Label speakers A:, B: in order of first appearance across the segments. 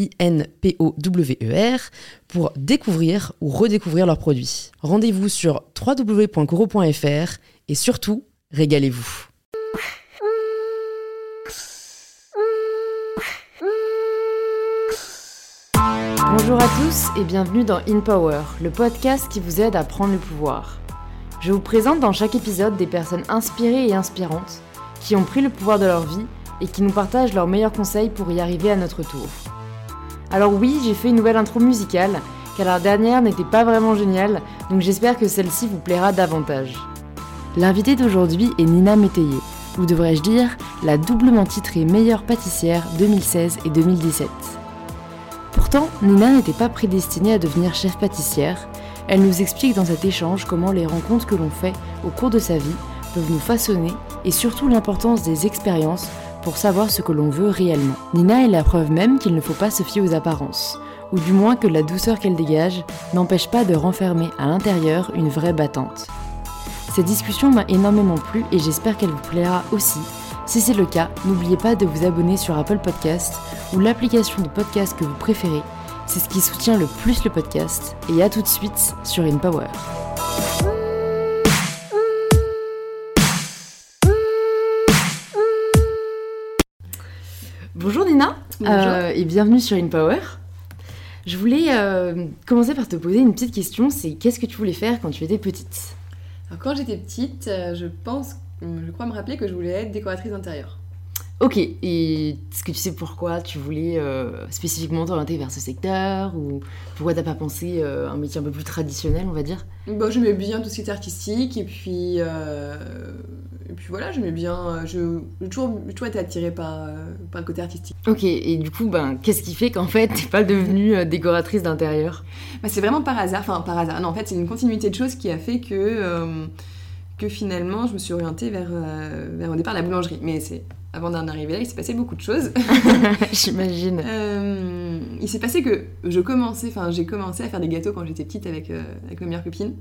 A: I-N-P-O-W-E-R, pour découvrir ou redécouvrir leurs produits. Rendez-vous sur www.coro.fr et surtout, régalez-vous. Bonjour à tous et bienvenue dans In Power, le podcast qui vous aide à prendre le pouvoir. Je vous présente dans chaque épisode des personnes inspirées et inspirantes qui ont pris le pouvoir de leur vie et qui nous partagent leurs meilleurs conseils pour y arriver à notre tour. Alors oui, j'ai fait une nouvelle intro musicale, car la dernière n'était pas vraiment géniale, donc j'espère que celle-ci vous plaira davantage. L'invitée d'aujourd'hui est Nina Métayer, ou devrais-je dire la doublement titrée meilleure pâtissière 2016 et 2017. Pourtant, Nina n'était pas prédestinée à devenir chef pâtissière, elle nous explique dans cet échange comment les rencontres que l'on fait au cours de sa vie peuvent nous façonner et surtout l'importance des expériences pour savoir ce que l'on veut réellement. Nina est la preuve même qu'il ne faut pas se fier aux apparences, ou du moins que la douceur qu'elle dégage n'empêche pas de renfermer à l'intérieur une vraie battante. Cette discussion m'a énormément plu et j'espère qu'elle vous plaira aussi. Si c'est le cas, n'oubliez pas de vous abonner sur Apple Podcast ou l'application de podcast que vous préférez. C'est ce qui soutient le plus le podcast. Et à tout de suite sur InPower. Bonjour Nina euh, et bienvenue sur InPower. Je voulais euh, commencer par te poser une petite question, c'est qu'est-ce que tu voulais faire quand tu étais petite?
B: Alors quand j'étais petite, euh, je pense, je crois me rappeler que je voulais être décoratrice d'intérieur.
A: Ok, et est-ce que tu sais pourquoi tu voulais spécifiquement t'orienter vers ce secteur ou pourquoi t'as pas pensé un métier un peu plus traditionnel, on va dire?
B: Bah, J'aimais bien tout ce qui était artistique et puis et puis voilà, j'aimais bien. Euh, je, j'ai toujours, toujours été attirée par, euh, par le côté artistique.
A: Ok, et du coup, ben, qu'est-ce qui fait qu'en fait, t'es pas devenue euh, décoratrice d'intérieur?
B: Bah, C'est vraiment par hasard. Enfin, par hasard. Non, en fait, c'est une continuité de choses qui a fait que, que finalement, je me suis orientée vers, vers au départ la boulangerie. Mais c'est avant d'en arriver là, il s'est passé beaucoup de choses.
A: J'imagine.
B: il s'est passé que je commençais, enfin, j'ai commencé à faire des gâteaux quand j'étais petite avec, avec ma meilleure copine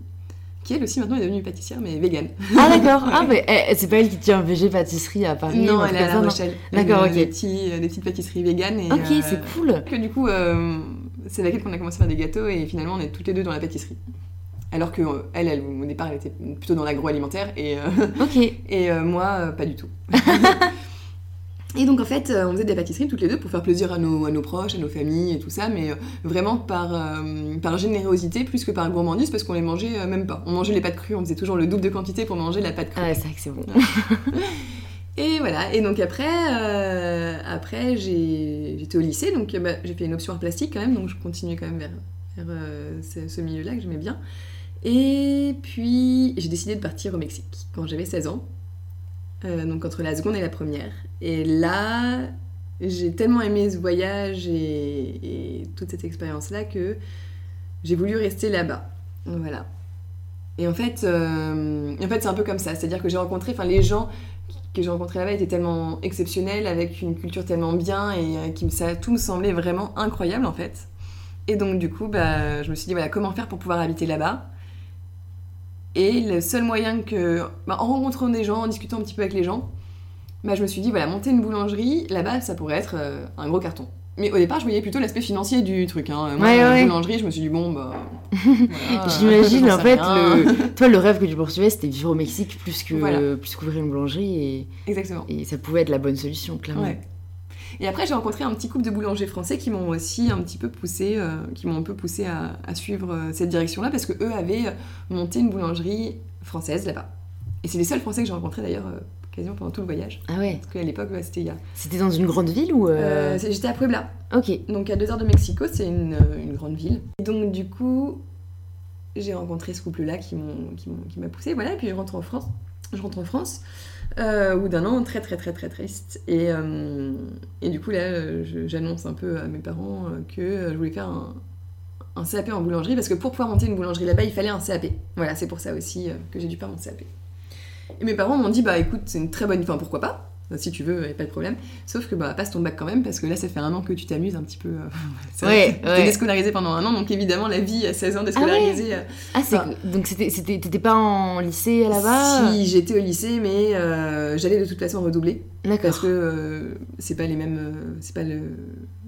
B: qui elle aussi maintenant est devenue pâtissière mais vegan.
A: Ah d'accord, ah mais eh, c'est pas elle qui tient VG pâtisserie à Paris
B: Non, elle est à La Rochelle.
A: D'accord, ok.
B: Des, petits, des, petites pâtisseries vegan. Et,
A: ok, c'est euh, cool.
B: Que du coup, euh, c'est avec elle qu'on a commencé à faire des gâteaux et finalement on est toutes les deux dans la pâtisserie. Alors que euh, elle, elle, au départ, elle était plutôt dans l'agroalimentaire et,
A: ok
B: et moi, pas du tout. Et donc en fait, euh, on faisait des pâtisseries toutes les deux pour faire plaisir à nos, à nos proches, à nos familles et tout ça, mais euh, vraiment par, euh, par générosité plus que par gourmandise parce qu'on les mangeait même pas. On mangeait les pâtes crues, on faisait toujours le double de quantité pour manger la pâte crue.
A: Ah, c'est vrai que c'est bon.
B: et voilà, et donc après, après j'étais au lycée, donc bah, j'ai fait une option en plastique quand même, donc je continuais quand même vers, vers ce, ce milieu-là que j'aimais bien. Et puis j'ai décidé de partir au Mexique quand j'avais 16 ans. Euh, donc entre la seconde et la première. Et là, j'ai tellement aimé ce voyage et, toute cette expérience-là que j'ai voulu rester là-bas. Voilà. Et en fait, euh, en fait c'est un peu comme ça. C'est-à-dire que j'ai rencontré, enfin les gens que j'ai rencontrés là-bas étaient tellement exceptionnels, avec une culture tellement bien et euh, qui ça, tout me semblait vraiment incroyable en fait. Et donc du coup, bah, je me suis dit voilà comment faire pour pouvoir habiter là-bas? Et le seul moyen que, bah, en rencontrant des gens, en discutant un petit peu avec les gens, bah, je me suis dit, voilà, monter une boulangerie, là-bas, ça pourrait être euh, un gros carton. Mais au départ, je voyais plutôt l'aspect financier du truc. Hein. Moi,
A: ouais,
B: boulangerie, je me suis dit, bon, bah.
A: J'imagine, en fait, le... toi, le rêve que tu poursuivais, c'était vivre au Mexique plus que plus qu'ouvrir une boulangerie. Et...
B: Exactement.
A: Et ça pouvait être la bonne solution, clairement.
B: Et après, j'ai rencontré un petit couple de boulangers français qui m'ont aussi un petit peu poussé, euh, qui m'ont un peu poussé à, à suivre euh, cette direction-là parce que eux avaient euh, monté une boulangerie française là-bas. Et c'est les seuls Français que j'ai rencontrés d'ailleurs quasiment pendant tout le voyage.
A: Ah ouais.
B: Parce qu'à l'époque, c'était il y a.
A: C'était dans une grande ville ou. euh,
B: Euh, J'étais à Puebla,
A: Ok.
B: donc à deux heures de Mexico, c'est une, une grande ville. Et donc du coup, j'ai rencontré ce couple-là qui m'a poussé, voilà. Et puis je rentre en France. Je rentre en France euh, bout d'un an, très très très très triste. Et, euh, et du coup là, j'annonce un peu à mes parents euh, que je voulais faire un, CAP en boulangerie parce que pour pouvoir monter une boulangerie là-bas, il fallait un CAP. Voilà, c'est pour ça aussi que j'ai dû faire mon CAP. Et mes parents m'ont dit bah écoute, c'est une très bonne, enfin pourquoi pas? Si tu veux, a pas de problème. Sauf que bah passe ton bac quand même parce que là ça fait un an que tu t'amuses un petit peu. euh, c'est vrai
A: Ouais,
B: t'es
A: ouais.
B: déscolarisé pendant un an, donc évidemment la vie à 16 ans déscolarisée. euh,
A: Ah, c'est.
B: Enfin-
A: Donc c'était- c'était- t'étais pas en lycée là-bas
B: Si j'étais au lycée, mais euh, j'allais de toute façon redoubler parce
A: D'accord.
B: que euh, c'est pas les mêmes, euh, c'est pas le.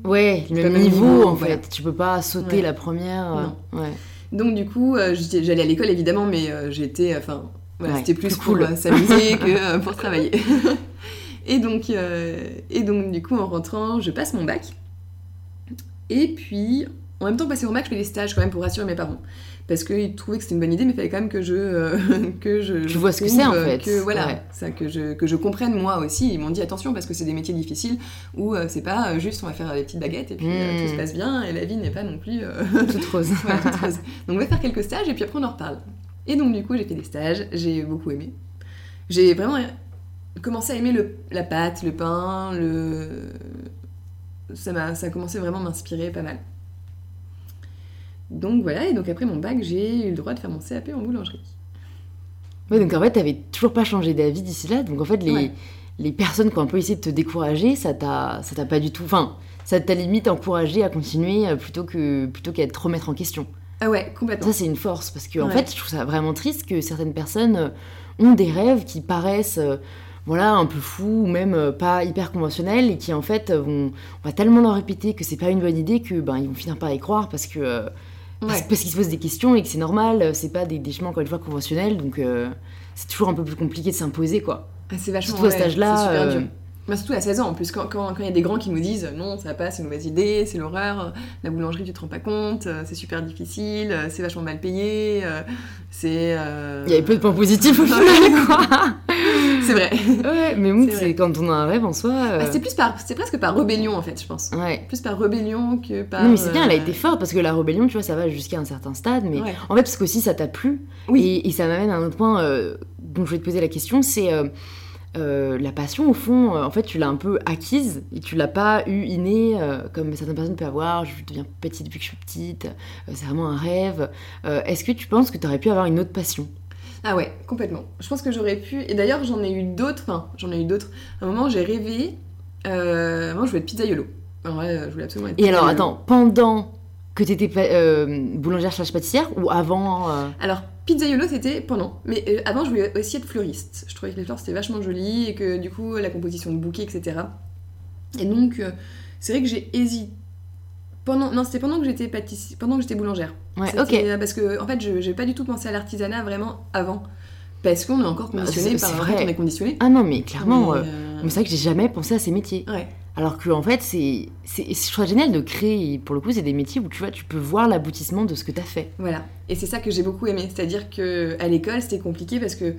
A: Ouais, le même niveau,
B: niveau,
A: en
B: voilà.
A: fait. Tu peux pas sauter
B: Ouais.
A: la première. euh, Ouais.
B: Donc du coup, euh, j'allais à l'école évidemment, mais euh, j'étais, enfin, voilà,
A: Ouais,
B: c'était plus
A: plus
B: pour
A: cool.
B: euh, s'amuser que euh, pour travailler. et donc, euh, et donc du coup, en rentrant, je passe mon bac. Et puis, en même temps passer mon bac, je fais des stages quand même pour rassurer mes parents. Parce qu'ils trouvaient que c'était une bonne idée, mais il fallait quand même que je. euh, que je
A: vois ce que c'est, en fait.
B: Que, voilà,
A: Ouais.
B: ça, que, je, que je comprenne moi aussi. Ils m'ont dit attention, parce que c'est des métiers difficiles où euh, c'est pas juste on va faire des petites baguettes et puis tout se passe bien et la vie n'est pas non plus.
A: Toute rose.
B: toute rose. Donc on va faire quelques stages et puis après on en reparle. Et donc du coup j'ai fait des stages, j'ai beaucoup aimé. J'ai vraiment commencé à aimer le, la pâte, le pain, le... Ça, m'a, ça a commencé vraiment à m'inspirer pas mal. Donc voilà, et donc après mon bac, j'ai eu le droit de faire mon CAP en boulangerie.
A: Ouais, donc en fait, t'avais toujours pas changé d'avis d'ici là. Donc en fait, les,
B: Ouais.
A: les personnes qui ont un peu essayé de te décourager, ça t'a pas du tout. Enfin, ça t'a limite encouragé à continuer euh, plutôt que plutôt qu'à te remettre en question.
B: Ah ouais, complètement.
A: Ça, c'est une force parce que en fait, je trouve ça vraiment triste que certaines personnes euh, ont des rêves qui paraissent. euh, voilà, un peu fous ou même euh, pas hyper conventionnels et qui en fait vont on va tellement leur répéter que c'est pas une bonne idée que ben ils vont finir par y croire parce que euh, parce,
B: Ouais.
A: parce qu'ils se posent des questions et que c'est normal, c'est pas des, des chemins encore une fois conventionnels donc euh, c'est toujours un peu plus compliqué de s'imposer quoi.
B: Ah, c'est vachement
A: Surtout à cet âge-là, euh.
B: Bah, surtout à 16 ans en plus, quand il quand, quand y a des grands qui nous disent non, ça va pas, c'est une mauvaise idée, c'est l'horreur, la boulangerie tu te rends pas compte, c'est super difficile, c'est vachement mal payé, c'est.
A: Il y avait peu de points positifs au final quoi.
B: C'est vrai.
A: ouais, mais
B: C'est
A: quand on a un rêve en soi. euh,
B: Bah, c'est plus par, c'est presque par rébellion en fait, je pense.
A: ouais.
B: Plus par rébellion que par.
A: Non mais c'est bien, elle a
B: euh,
A: été forte parce que la rébellion, tu vois, ça va jusqu'à un certain stade, mais
B: Ouais.
A: en fait parce qu'aussi ça t'a plu.
B: Oui.
A: Et, et ça m'amène à un autre point euh, dont je vais te poser la question, c'est euh, euh, la passion au fond. euh, en fait, tu l'as un peu acquise et tu l'as pas eu innée euh, comme certaines personnes peuvent avoir. Je deviens petite depuis que je suis petite. c'est vraiment un rêve. Est-ce que tu penses que tu aurais pu avoir une autre passion?
B: Ah ouais, complètement. Je pense que j'aurais pu. Et d'ailleurs, j'en ai eu d'autres. Enfin, j'en ai eu d'autres. À un moment, j'ai rêvé. Euh... Moi, je voulais être pizzaiolo. En vrai, euh, je voulais absolument être
A: Et alors, attends, pendant que tu étais boulangère slash pâtissière ou avant euh,
B: Alors, pizzaiolo, c'était pendant. Mais euh, avant, je voulais aussi être fleuriste. Je trouvais que les fleurs, c'était vachement joli et que du coup, la composition de bouquets, etc. Et donc, euh, c'est vrai que j'ai hésité. Pendant... Non, c'était pendant que j'étais pâtissière, pendant que j'étais boulangère.
A: Ouais, ok.
B: euh, Parce que, en fait, je j'ai pas du tout pensé à l'artisanat vraiment avant. Parce qu'on est encore
A: Bah,
B: conditionné par.
A: vrai.
B: on est conditionné.
A: Ah non, mais clairement,
B: Mais,
A: euh,
B: euh,
A: mais c'est vrai que j'ai jamais pensé à ces métiers.
B: Ouais.
A: Alors que en fait, c'est, c'est, je trouve génial de créer. Pour le coup, c'est des métiers où tu vois, tu peux voir l'aboutissement de ce que tu as fait.
B: Voilà. Et c'est ça que j'ai beaucoup aimé. C'est-à-dire que à l'école, c'était compliqué parce que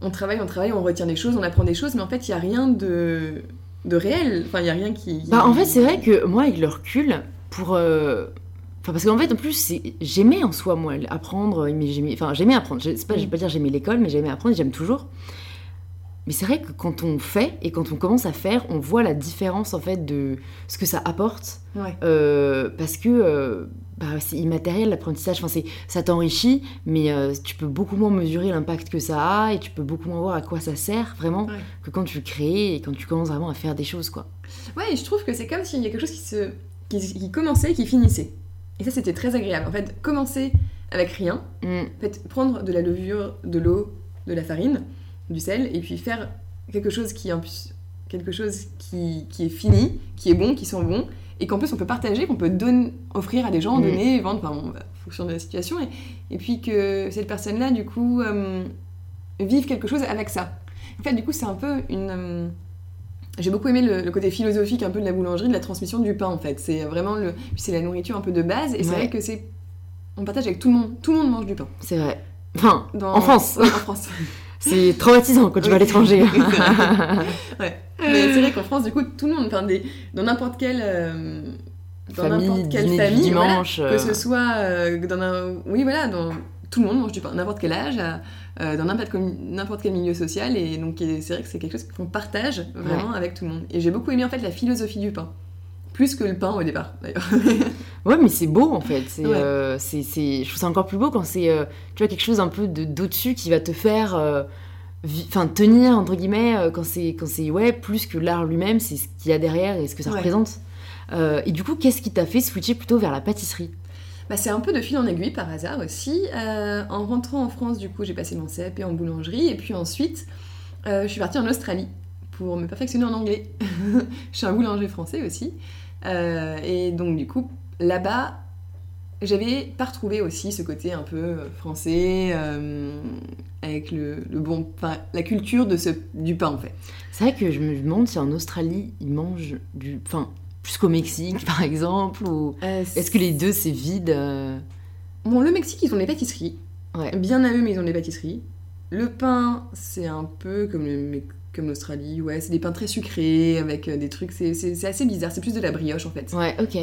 B: on travaille, on travaille, on retient des choses, on apprend des choses, mais en fait, il y a rien de de réel. Enfin, il y a rien qui.
A: Bah, en fait, c'est vrai que moi, avec le recul, pour. euh, Enfin, parce qu'en fait, en plus, j'aimais en soi, moi, apprendre. Mais j'aimais... Enfin, j'aimais apprendre. Je, pas, je vais pas dire j'aimais l'école, mais j'aimais apprendre et j'aime toujours. Mais c'est vrai que quand on fait et quand on commence à faire, on voit la différence, en fait, de ce que ça apporte.
B: Ouais.
A: Euh, parce que euh, bah, c'est immatériel l'apprentissage, enfin, c'est, ça t'enrichit, mais euh, tu peux beaucoup moins mesurer l'impact que ça a et tu peux beaucoup moins voir à quoi ça sert vraiment
B: Ouais.
A: que quand tu crées et quand tu commences vraiment à faire des choses quoi.
B: Ouais, et je trouve que c'est comme s'il y a quelque chose qui se qui, qui commençait, qui finissait. Et ça, c'était très agréable. En fait, commencer avec rien,
A: Mm.
B: en fait, prendre de la levure, de l'eau, de la farine, du sel, et puis faire quelque chose qui, quelque chose qui, qui est fini, qui est bon, qui sent bon, et qu'en plus on peut partager, qu'on peut donner, offrir à des gens,
A: Mm.
B: donner, vendre, enfin, bon, en fonction de la situation, et, et puis que cette personne-là, du coup, euh, vive quelque chose avec ça. En fait, du coup, c'est un peu une, euh, j'ai beaucoup aimé le, le côté philosophique un peu de la boulangerie, de la transmission du pain en fait. C'est vraiment le, c'est la nourriture un peu de base et c'est vrai que c'est, on partage avec tout le monde. Tout le monde mange du pain.
A: C'est vrai. Enfin,
B: Dans-
A: en France.
B: Ouais, en France.
A: C'est traumatisant quand tu vas à l'étranger.
B: ouais. Mais c'est vrai qu'en France, du coup, tout le monde, enfin, des, dans n'importe quelle, euh, dans n'importe quelle famille, voilà,
A: dimanche.
B: que
A: euh,
B: ce soit euh, dans un, oui, voilà, dans tout le monde mange du pain, n'importe quel âge, euh, dans n'importe quel, milieu social, et donc c'est vrai que c'est quelque chose qu'on partage vraiment avec tout le monde. Et j'ai beaucoup aimé en fait la philosophie du pain, plus que le pain au départ, d'ailleurs.
A: Ouais, mais c'est beau en fait. C'est,
B: Ouais.
A: euh, Je trouve ça encore plus beau quand c'est euh, tu vois, quelque chose un peu de, d'au-dessus qui va te faire euh, enfin, tenir, entre guillemets, euh, quand c'est, quand c'est ouais, plus que l'art lui-même, c'est ce qu'il y a derrière et ce que ça
B: Ouais.
A: représente. Euh, et du coup, qu'est-ce qui t'a fait switcher plutôt vers la pâtisserie?
B: Bah, c'est un peu de fil en aiguille par hasard aussi. Euh, en rentrant en France, du coup, j'ai passé mon CAP en boulangerie et puis ensuite, euh, je suis partie en Australie pour me perfectionner en anglais. je suis un boulanger français aussi. Euh, et donc, du coup, là-bas, j'avais pas retrouvé aussi ce côté un peu français, avec le, bon, la culture de ce, du pain en fait.
A: C'est vrai que je me demande si en Australie, ils mangent du. Enfin, plus qu'au Mexique, par exemple, ou. Est-ce que les deux, c'est vide euh,
B: Bon, le Mexique, ils ont des pâtisseries.
A: Ouais.
B: Bien à eux, mais ils ont des pâtisseries. Le pain, c'est un peu comme le Me- comme l'Australie, ouais, c'est des pains très sucrés avec euh, des trucs, c'est- assez bizarre, c'est plus de la brioche en fait.
A: Ouais, ok.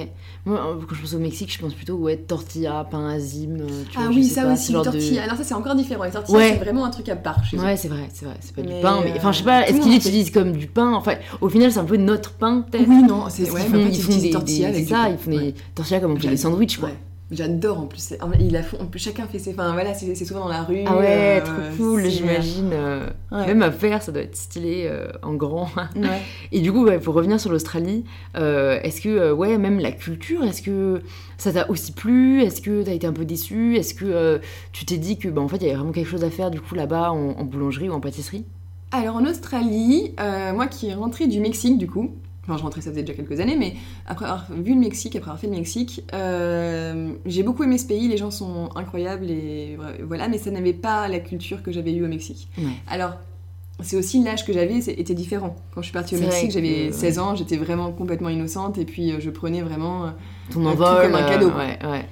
A: Moi, euh, quand je pense au Mexique, je pense plutôt ouais, tortilla, pain azime. euh, tu
B: ah
A: vois,
B: oui, ça
A: pas,
B: aussi,
A: genre de-
B: tortillas. Alors ça, c'est encore différent. Les tortillas,
A: Ouais.
B: c'est vraiment un truc à part chez.
A: Ouais, c'est vrai, c'est vrai, c'est pas du pain, mais enfin, je sais pas, est-ce qu'ils l'utilisent comme du pain? Enfin, au final, c'est un peu notre pain, peut-être.
B: Oui, non, c'est ouais,
A: qu'ils
B: mais en
A: font,
B: fait,
A: ils
B: ils
A: font des,
B: tortillas
A: des-
B: avec du
A: ça,
B: pain.
A: ils font des tortillas comme on fait des sandwichs, quoi.
B: J'adore en plus. en plus, chacun fait ses. Enfin voilà, c'est souvent dans la rue.
A: Ah ouais,
B: euh,
A: trop cool, j'imagine. euh,
B: Ouais.
A: Même à faire, ça doit être stylé euh, en grand.
B: Ouais.
A: Et du coup, ouais, pour revenir sur l'Australie, est-ce que, ouais, même la culture, est-ce que ça t'a aussi plu? Est-ce que t'as été un peu déçu? Est-ce que tu t'es dit que, bah, en fait, il y avait vraiment quelque chose à faire, du coup, là-bas, en, en boulangerie ou en pâtisserie?
B: Alors en Australie, moi qui est rentrée du Mexique du coup, enfin je rentrais ça faisait déjà quelques années, mais après avoir vu le Mexique, après avoir fait le Mexique, euh, j'ai beaucoup aimé ce pays, les gens sont incroyables et voilà, mais ça n'avait pas la culture que j'avais eue au Mexique.
A: Ouais.
B: Alors c'est aussi l'âge que j'avais c'est- était différent. Quand je suis partie au Mexique,
A: que,
B: j'avais
A: ouais.
B: 16 ans, j'étais vraiment complètement innocente et puis euh, je prenais vraiment... euh,
A: Ton
B: tout
A: envol
B: comme un
A: euh,
B: cadeau, quoi.
A: ouais, ouais.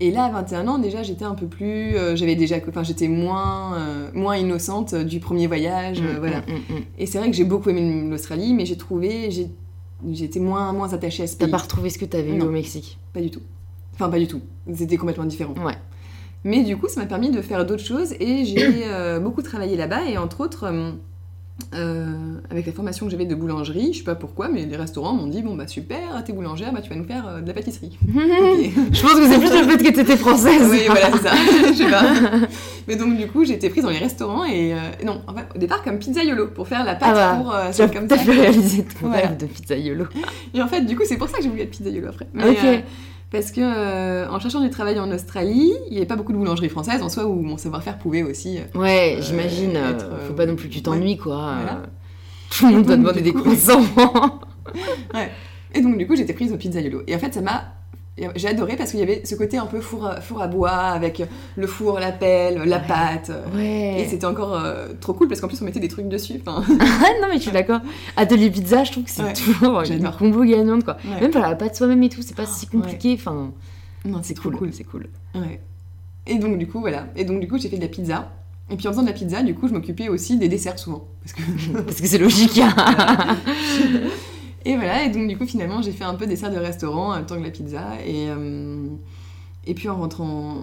B: Et là, à 21 ans, déjà, j'étais un peu plus... euh, j'avais déjà... Enfin, j'étais moins, euh, moins innocente du premier voyage, euh,
A: Mm,
B: voilà.
A: mm, mm, mm.
B: Et c'est vrai que j'ai beaucoup aimé l'Australie, mais j'ai trouvé, j'ai- j'étais moins, moins attachée à ce
A: T'as pas retrouvé ce que t'avais eu au Mexique
B: Pas du tout. Enfin, pas du tout. C'était complètement différent.
A: Ouais.
B: Mais du coup, ça m'a permis de faire d'autres choses et j'ai euh, beaucoup travaillé là-bas et entre autres, euh, avec la formation que j'avais de boulangerie, je sais pas pourquoi, mais les restaurants m'ont dit bon bah super, t'es boulangère, bah tu vas nous faire euh, de la pâtisserie.
A: Je pense que c'est plus le fait que t'étais française.
B: oui, voilà, c'est ça. je sais pas. Mais donc, du coup, j'ai été prise dans les restaurants et. euh, non, en fait, au départ, comme pizzaiolo, pour faire la pâte
A: Ah bah,
B: pour. comme
A: t'as
B: ça.
A: pu réaliser ton
B: Voilà.
A: rêve de pizzaiolo.
B: Et en fait, du coup, c'est pour ça que j'ai voulu être pizzaiolo après. Mais,
A: Ok.
B: Parce que euh, en cherchant du travail en Australie, il n'y avait pas beaucoup de boulangeries françaises en soi où mon savoir-faire pouvait aussi. euh,
A: Ouais,
B: Euh,
A: j'imagine. euh,
B: être,
A: faut pas non plus que tu t'ennuies, quoi.
B: Voilà.
A: Tout le monde
B: Donc,
A: demander des
B: coup-
A: croissants.
B: Et donc, du coup, j'étais prise au pizzaiolo. Et en fait, ça m'a. J'ai adoré parce qu'il y avait ce côté un peu four à, four à bois avec le four, la pelle, la
A: Ouais.
B: pâte. euh,
A: ouais.
B: Et c'était encore euh, trop cool parce qu'en plus on mettait des trucs dessus.
A: Ah non, mais je suis d'accord. Atelier pizza, je trouve que c'est
B: Ouais,
A: toujours une combo gagnante, quoi. Même faire la pâte soi-même et tout, c'est pas si
B: Ouais.
A: compliqué. Enfin,
B: non,
A: c'est
B: trop
A: cool, c'est cool.
B: Et donc du coup voilà. Et donc du coup j'ai fait de la pizza. Et puis en faisant de la pizza, du coup je m'occupais aussi des desserts souvent. Parce que
A: Parce que c'est logique.
B: et voilà. Et donc du coup finalement j'ai fait un peu dessert de restaurant en même temps que la pizza. Et euh, et puis en rentrant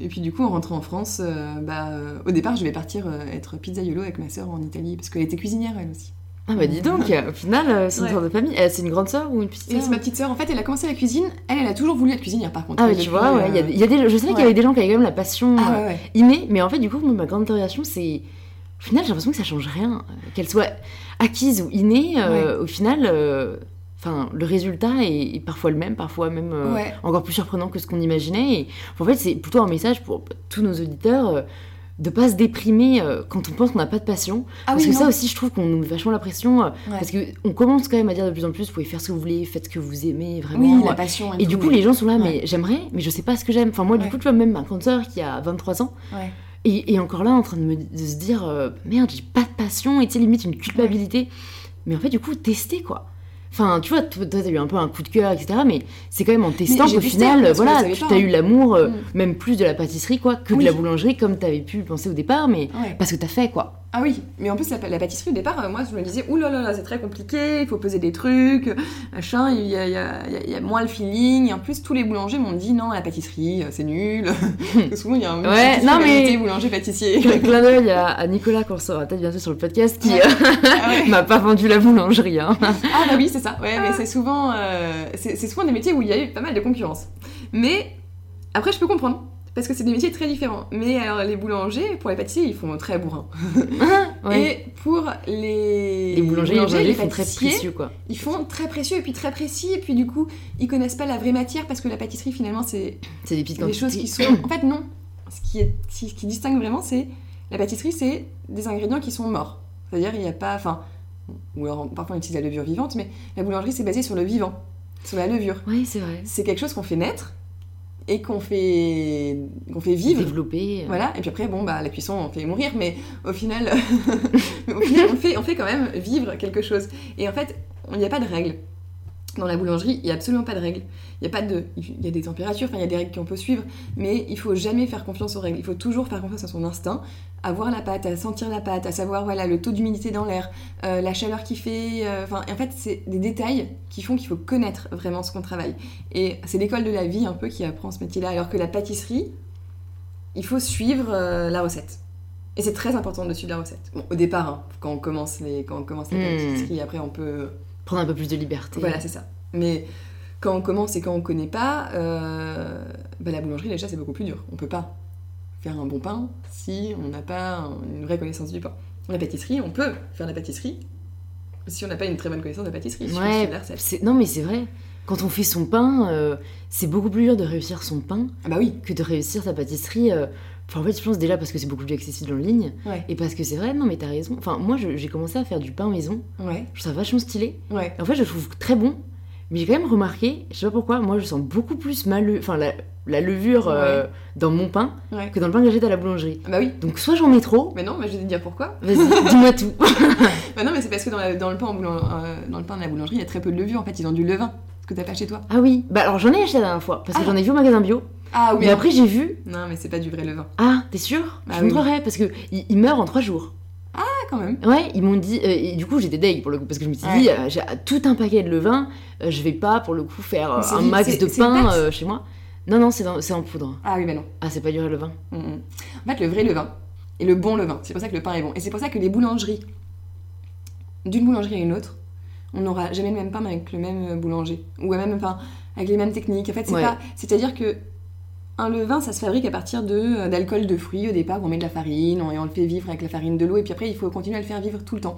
B: et puis du coup en rentrant en France, euh, bah euh, au départ je vais partir euh, être pizzaiolo avec ma sœur en Italie parce qu'elle était cuisinière elle aussi.
A: Ah bah dis donc, au final, c'est une
B: Ouais.
A: sorte de famille. C'est une grande sœur ou une petite
B: Et
A: sœur
B: c'est ma petite sœur. En fait elle a commencé la cuisine. Elle elle a toujours voulu être cuisinière par contre.
A: Ah,
B: Depuis,
A: tu vois, ouais, y a y, a des... je savais qu'il y
B: ouais.
A: avait des gens qui avaient quand même la passion
B: Ah ouais ouais.
A: innée, mais en fait, du coup, ma grande interrogation, c'est. Au final, j'ai l'impression que ça change rien. Qu'elle soit acquise ou innée, euh, au final, euh, enfin, le résultat est, est parfois le même, parfois même euh,
B: Ouais.
A: encore plus surprenant que ce qu'on imaginait. Et en fait, c'est plutôt un message pour tous nos auditeurs. de pas se déprimer euh, quand on pense qu'on n'a pas de passion.
B: Ah
A: parce
B: oui,
A: que
B: non.
A: ça aussi, je trouve qu'on nous met vachement la pression. euh,
B: Ouais.
A: Parce qu'on commence quand même à dire de plus en plus, vous pouvez faire ce que vous voulez, faites ce que vous aimez, vraiment.
B: Oui, la passion.
A: Et du
B: tout,
A: coup, les gens sont là,
B: Ouais.
A: mais j'aimerais, mais je sais pas ce que j'aime. Enfin, moi, du coup, tu vois, même ma sœur qui a 23 ans. Et, et encore là, en train de, me, de se dire, euh, merde, j'ai pas de passion, et tu sais, limite une culpabilité. mais en fait, du coup, tester quoi. Enfin, tu vois, toi, t'as eu un peu un coup de cœur, etc. Mais c'est quand même en testant qu'au final, voilà, tu as
B: hein.
A: eu l'amour, euh,
B: Mm.
A: même plus de la pâtisserie, quoi, que
B: Oui.
A: de la boulangerie, comme t'avais pu penser au départ, mais
B: Ouais.
A: parce que t'as fait, quoi.
B: Ah oui, mais en plus la, la pâtisserie au départ, euh, moi je me disais, ouh là là là, c'est très compliqué, il faut peser des trucs, machin, il y a, il y a- il y a- il y a moins le feeling. Et en plus, tous les boulangers m'ont dit, non, la pâtisserie, euh, c'est nul. Souvent, il y a un
A: Ouais, non, mais-
B: boulanger-pâtissier.
A: Clin d'œil à, Nicolas, qu'on sera peut-être bientôt sur le podcast, qui euh,
B: Ah ouais.
A: m'a pas vendu la boulangerie. Hein.
B: Ah bah oui, c'est ça. Ouais, mais c'est souvent, euh, c'est souvent des métiers où il y a eu pas mal de concurrence. Mais après, je peux comprendre. Parce que c'est des métiers très différents. Mais alors, les boulangers, pour les pâtissiers, ils font très bourrin.
A: Ouais.
B: Et pour les,
A: les boulangers, les boulangers
B: les
A: font très précieux, quoi.
B: ils font très précieux et puis très précis. Et puis du coup, ils connaissent pas la vraie matière parce que la pâtisserie, finalement, c'est
A: C'est des petites
B: des choses qui sont. En fait, non. Ce qui, est, ce qui distingue vraiment, c'est la pâtisserie, c'est des ingrédients qui sont morts. C'est-à-dire, il n'y a pas. Enfin, ou alors parfois on utilise la levure vivante, mais la boulangerie, c'est basé sur le vivant, sur la levure.
A: Oui, c'est vrai.
B: C'est quelque chose qu'on fait naître et qu'on fait, qu'on fait vivre.
A: Développer. euh,
B: Voilà, et puis après, bon, bah, la cuisson, on fait mourir, mais au final, mais au final, on, fait, on fait quand même vivre quelque chose. Et en fait, il n'y a pas de Dans la boulangerie, il n'y a absolument pas de règles. Il y a pas de, il y a des températures, enfin, il y a des règles qu'on peut suivre, mais il faut jamais faire confiance aux règles. Il faut toujours faire confiance à son instinct, à voir la pâte, à sentir la pâte, à savoir voilà le taux d'humidité dans l'air, euh, la chaleur qu'il fait. euh, Enfin, en fait, c'est des détails qui font qu'il faut connaître vraiment ce qu'on travaille. Et c'est l'école de la vie un peu qui apprend ce métier-là, alors que la pâtisserie, il faut suivre euh, la recette. Et c'est très important de suivre la recette. Bon, au départ, hein, quand on commence les, quand on commence la pâtisserie, après on peut,
A: Prendre un peu plus de liberté.
B: voilà, c'est ça. Mais quand on commence et quand on connaît pas, euh, bah, la boulangerie déjà c'est beaucoup plus dur. On peut pas faire un bon pain si on n'a pas un- une vraie connaissance du pain. La pâtisserie, on peut faire la pâtisserie si on n'a pas une très bonne connaissance de la pâtisserie.
A: Ouais, non mais c'est vrai. Quand on fait son pain, euh, c'est beaucoup plus dur de réussir son pain
B: Ah bah oui.
A: que de réussir sa pâtisserie. euh. Enfin, en fait, je pense déjà parce que c'est beaucoup plus accessible en ligne.
B: Ouais.
A: Et parce que c'est vrai, non mais t'as raison. Enfin, moi, j'ai commencé à faire du pain maison.
B: Ouais.
A: Je trouve ça vachement stylé.
B: Ouais.
A: En fait, je le trouve très bon. Mais j'ai quand même remarqué, je sais pas pourquoi, moi je sens beaucoup plus ma le- enfin, la, la levure euh, dans mon pain
B: Ouais.
A: que dans le pain que j'achète à la boulangerie.
B: Ah bah oui.
A: Donc soit j'en mets trop,
B: Mais non, mais je vais te dire pourquoi.
A: vas-y, dis-moi tout.
B: Bah non, mais c'est parce que dans, la- dans le pain en euh, dans le pain de la boulangerie, il y a très peu de levure. En fait, ils ont du levain. Ce que t'as pas chez toi.
A: Ah oui, bah alors j'en ai acheté la dernière fois, parce que
B: Ah.
A: j'en ai vu au magasin bio.
B: Ah oui.
A: mais après j'ai vu,
B: Non, mais c'est pas du vrai levain.
A: ah, t'es sûr?
B: Ah
A: Je
B: oui.
A: montrerai, parce que il, meurt en trois jours.
B: Ah, quand même.
A: Ouais, ils m'ont dit, euh, et du coup j'étais deg pour le coup, parce que je me suis
B: Ouais.
A: dit, euh, j'ai tout un paquet de levain, euh, je vais pas pour le coup faire un max de pain chez moi. Non, non, c'est en poudre.
B: Ah oui, mais non.
A: Ah, c'est pas du vrai levain.
B: Mm, mm. En fait, le vrai levain et le bon levain, c'est pour ça que le pain est bon. Et c'est pour ça que les boulangeries, d'une boulangerie à une autre, on n'aura jamais le même pain avec le même boulanger. Ou même enfin, avec les mêmes techniques. En fait, c'est
A: Ouais.
B: pas. C'est-à-dire que un levain, ça se fabrique à partir de, euh, d'alcool de fruits au départ, on met de la farine, on- et on le fait vivre avec la farine de l'eau, et puis après, il faut continuer à le faire vivre tout le temps.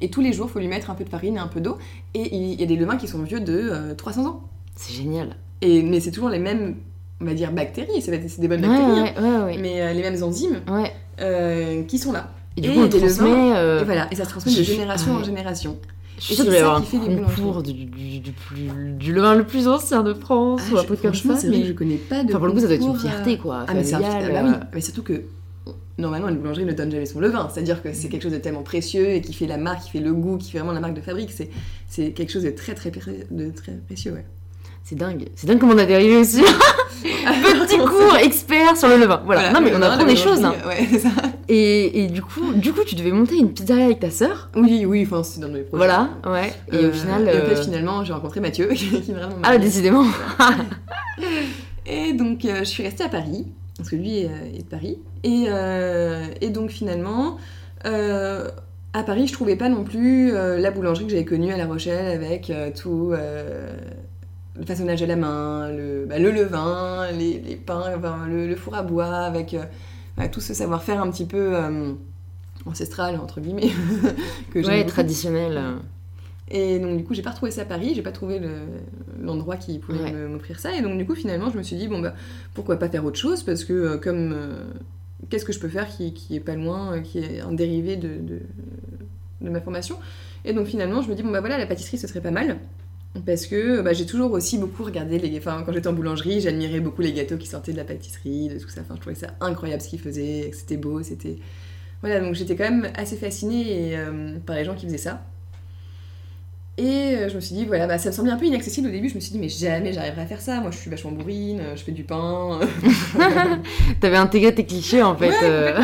B: Et tous les jours, il faut lui mettre un peu de farine et un peu d'eau. Et il y a des levains qui sont vieux de euh, 300 ans.
A: C'est génial.
B: Et, mais c'est toujours les mêmes, on va dire, bactéries. C'est des bonnes
A: Ouais,
B: bactéries.
A: ouais,
B: hein.
A: ouais.
B: Mais euh, les mêmes enzymes euh, qui sont là.
A: Et du
B: Et
A: coup, on transmet. euh,
B: Et voilà, et ça se transmet de génération en génération.
A: Je suis sûre qu'il y avoir un concours du, du, du plus, du levain le plus ancien de France ou un truc comme ça.
B: c'est vrai
A: mais-
B: que je connais pas de.
A: Enfin, pour le coup, ça doit être une
B: euh,
A: fierté, quoi.
B: Ah, mais c'est un-
A: familiale,
B: bah oui,
A: euh,
B: mais surtout que normalement une boulangerie ne donne jamais son levain. C'est-à-dire que c'est quelque chose de tellement précieux et qui fait la marque, qui fait le goût, qui fait vraiment la marque de fabrique. C'est, c'est quelque chose de très très, de très précieux, ouais.
A: C'est dingue. C'est dingue comment on a dérivé aussi. Petit cours expert sur le levain. Voilà. non, mais on apprend des choses. hein.
B: Ouais, c'est ça.
A: Et, et du coup, du coup, tu devais monter une pizzeria avec ta sœur.
B: Oui, oui, enfin, c'est dans mes projets.
A: Voilà, ouais. Et
B: Euh,
A: au final.
B: et fait,
A: euh,
B: finalement, j'ai rencontré Mathieu, qui est vraiment
A: Ah, décidément.
B: Et donc, euh, je suis restée à Paris, parce que lui est, est de Paris. Et, euh, et donc, finalement, euh, à Paris, je trouvais pas non plus euh, la boulangerie que j'avais connue à La Rochelle avec euh, tout euh, le façonnage à la main, le, bah, le levain, les, les pains, enfin, le, le four à bois, avec euh, tout ce savoir-faire un petit peu euh, ancestral, entre guillemets, que
A: Ouais, traditionnel. euh.
B: Et donc du coup, j'ai pas retrouvé ça à Paris, j'ai pas trouvé le- l'endroit qui pouvait
A: Ouais.
B: m'offrir ça. Et donc du coup, finalement, je me suis dit, bon bah, pourquoi pas faire autre chose? Parce que euh, comme... euh, Qu'est-ce que je peux faire qui, qui est pas loin, euh, qui est un dérivé de, de, de ma formation? Et donc finalement, je me dis, bon bah voilà, la pâtisserie, ce serait pas mal. Parce que bah, j'ai toujours aussi beaucoup regardé les... Enfin, quand j'étais en boulangerie, j'admirais beaucoup les gâteaux qui sortaient de la pâtisserie, de tout ça. Enfin, je trouvais ça incroyable ce qu'ils faisaient, que c'était beau, c'était... Voilà, donc j'étais quand même assez fascinée et, euh, par les gens qui faisaient ça. Et euh, je me suis dit, voilà, bah, ça me semblait un peu inaccessible au début. Je me suis dit, mais jamais j'arriverai à faire ça. Moi, je suis vachement bourrine, je fais du pain.
A: T'avais intégré tes clichés en fait.
B: Ouais,
A: euh.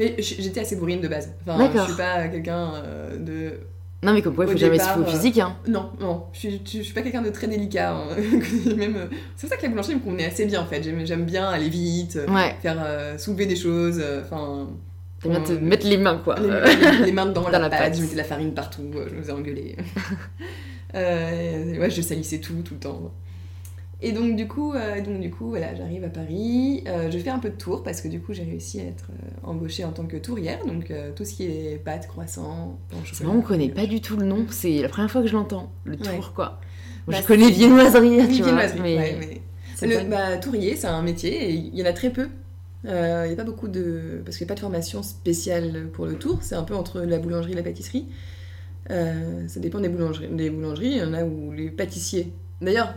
B: mais j'étais assez bourrine de base. Enfin,
A: D'accord.
B: je suis pas quelqu'un de.
A: Non, mais comme quoi, il
B: Au
A: faut jamais se
B: départ,
A: au
B: euh,
A: physique. Hein.
B: Non, non, je suis, je suis pas quelqu'un de très délicat. hein. Même, euh, c'est pour ça que la boulangerie me convenait assez bien en fait. J'aime, j'aime bien aller vite, euh,
A: Ouais,
B: faire euh, soulever des choses. Enfin.
A: bien te mettre les mains quoi.
B: les, les- les mains dedans
A: dans
B: la,
A: la
B: pâte,
A: pâte.
B: je mettais de la farine partout, je me faisais engueuler. Euh, ouais, je salissais tout, tout le temps. Et donc du coup, euh, donc, du coup voilà, j'arrive à Paris, euh, je fais un peu de tour parce que du coup j'ai réussi à être euh, embauchée en tant que tourière, donc tout ce qui est pâtes, croissants,
A: C'est vrai, on connaît pas du tout le nom. C'est la première fois que je l'entends. Le
B: Ouais.
A: tour quoi. Moi,
B: Bah,
A: je connais viennoiserie, tu vois. mais
B: ouais, mais- Le
A: pas-
B: bah, tourier, c'est un métier et il y en a très peu. Il n'y a pas beaucoup de. Parce qu'il n'y a pas de formation spéciale pour le tour, c'est un peu entre la boulangerie et la pâtisserie. Ça dépend des boulangeries. Des boulangeries, il y en a où les pâtissiers. D'ailleurs,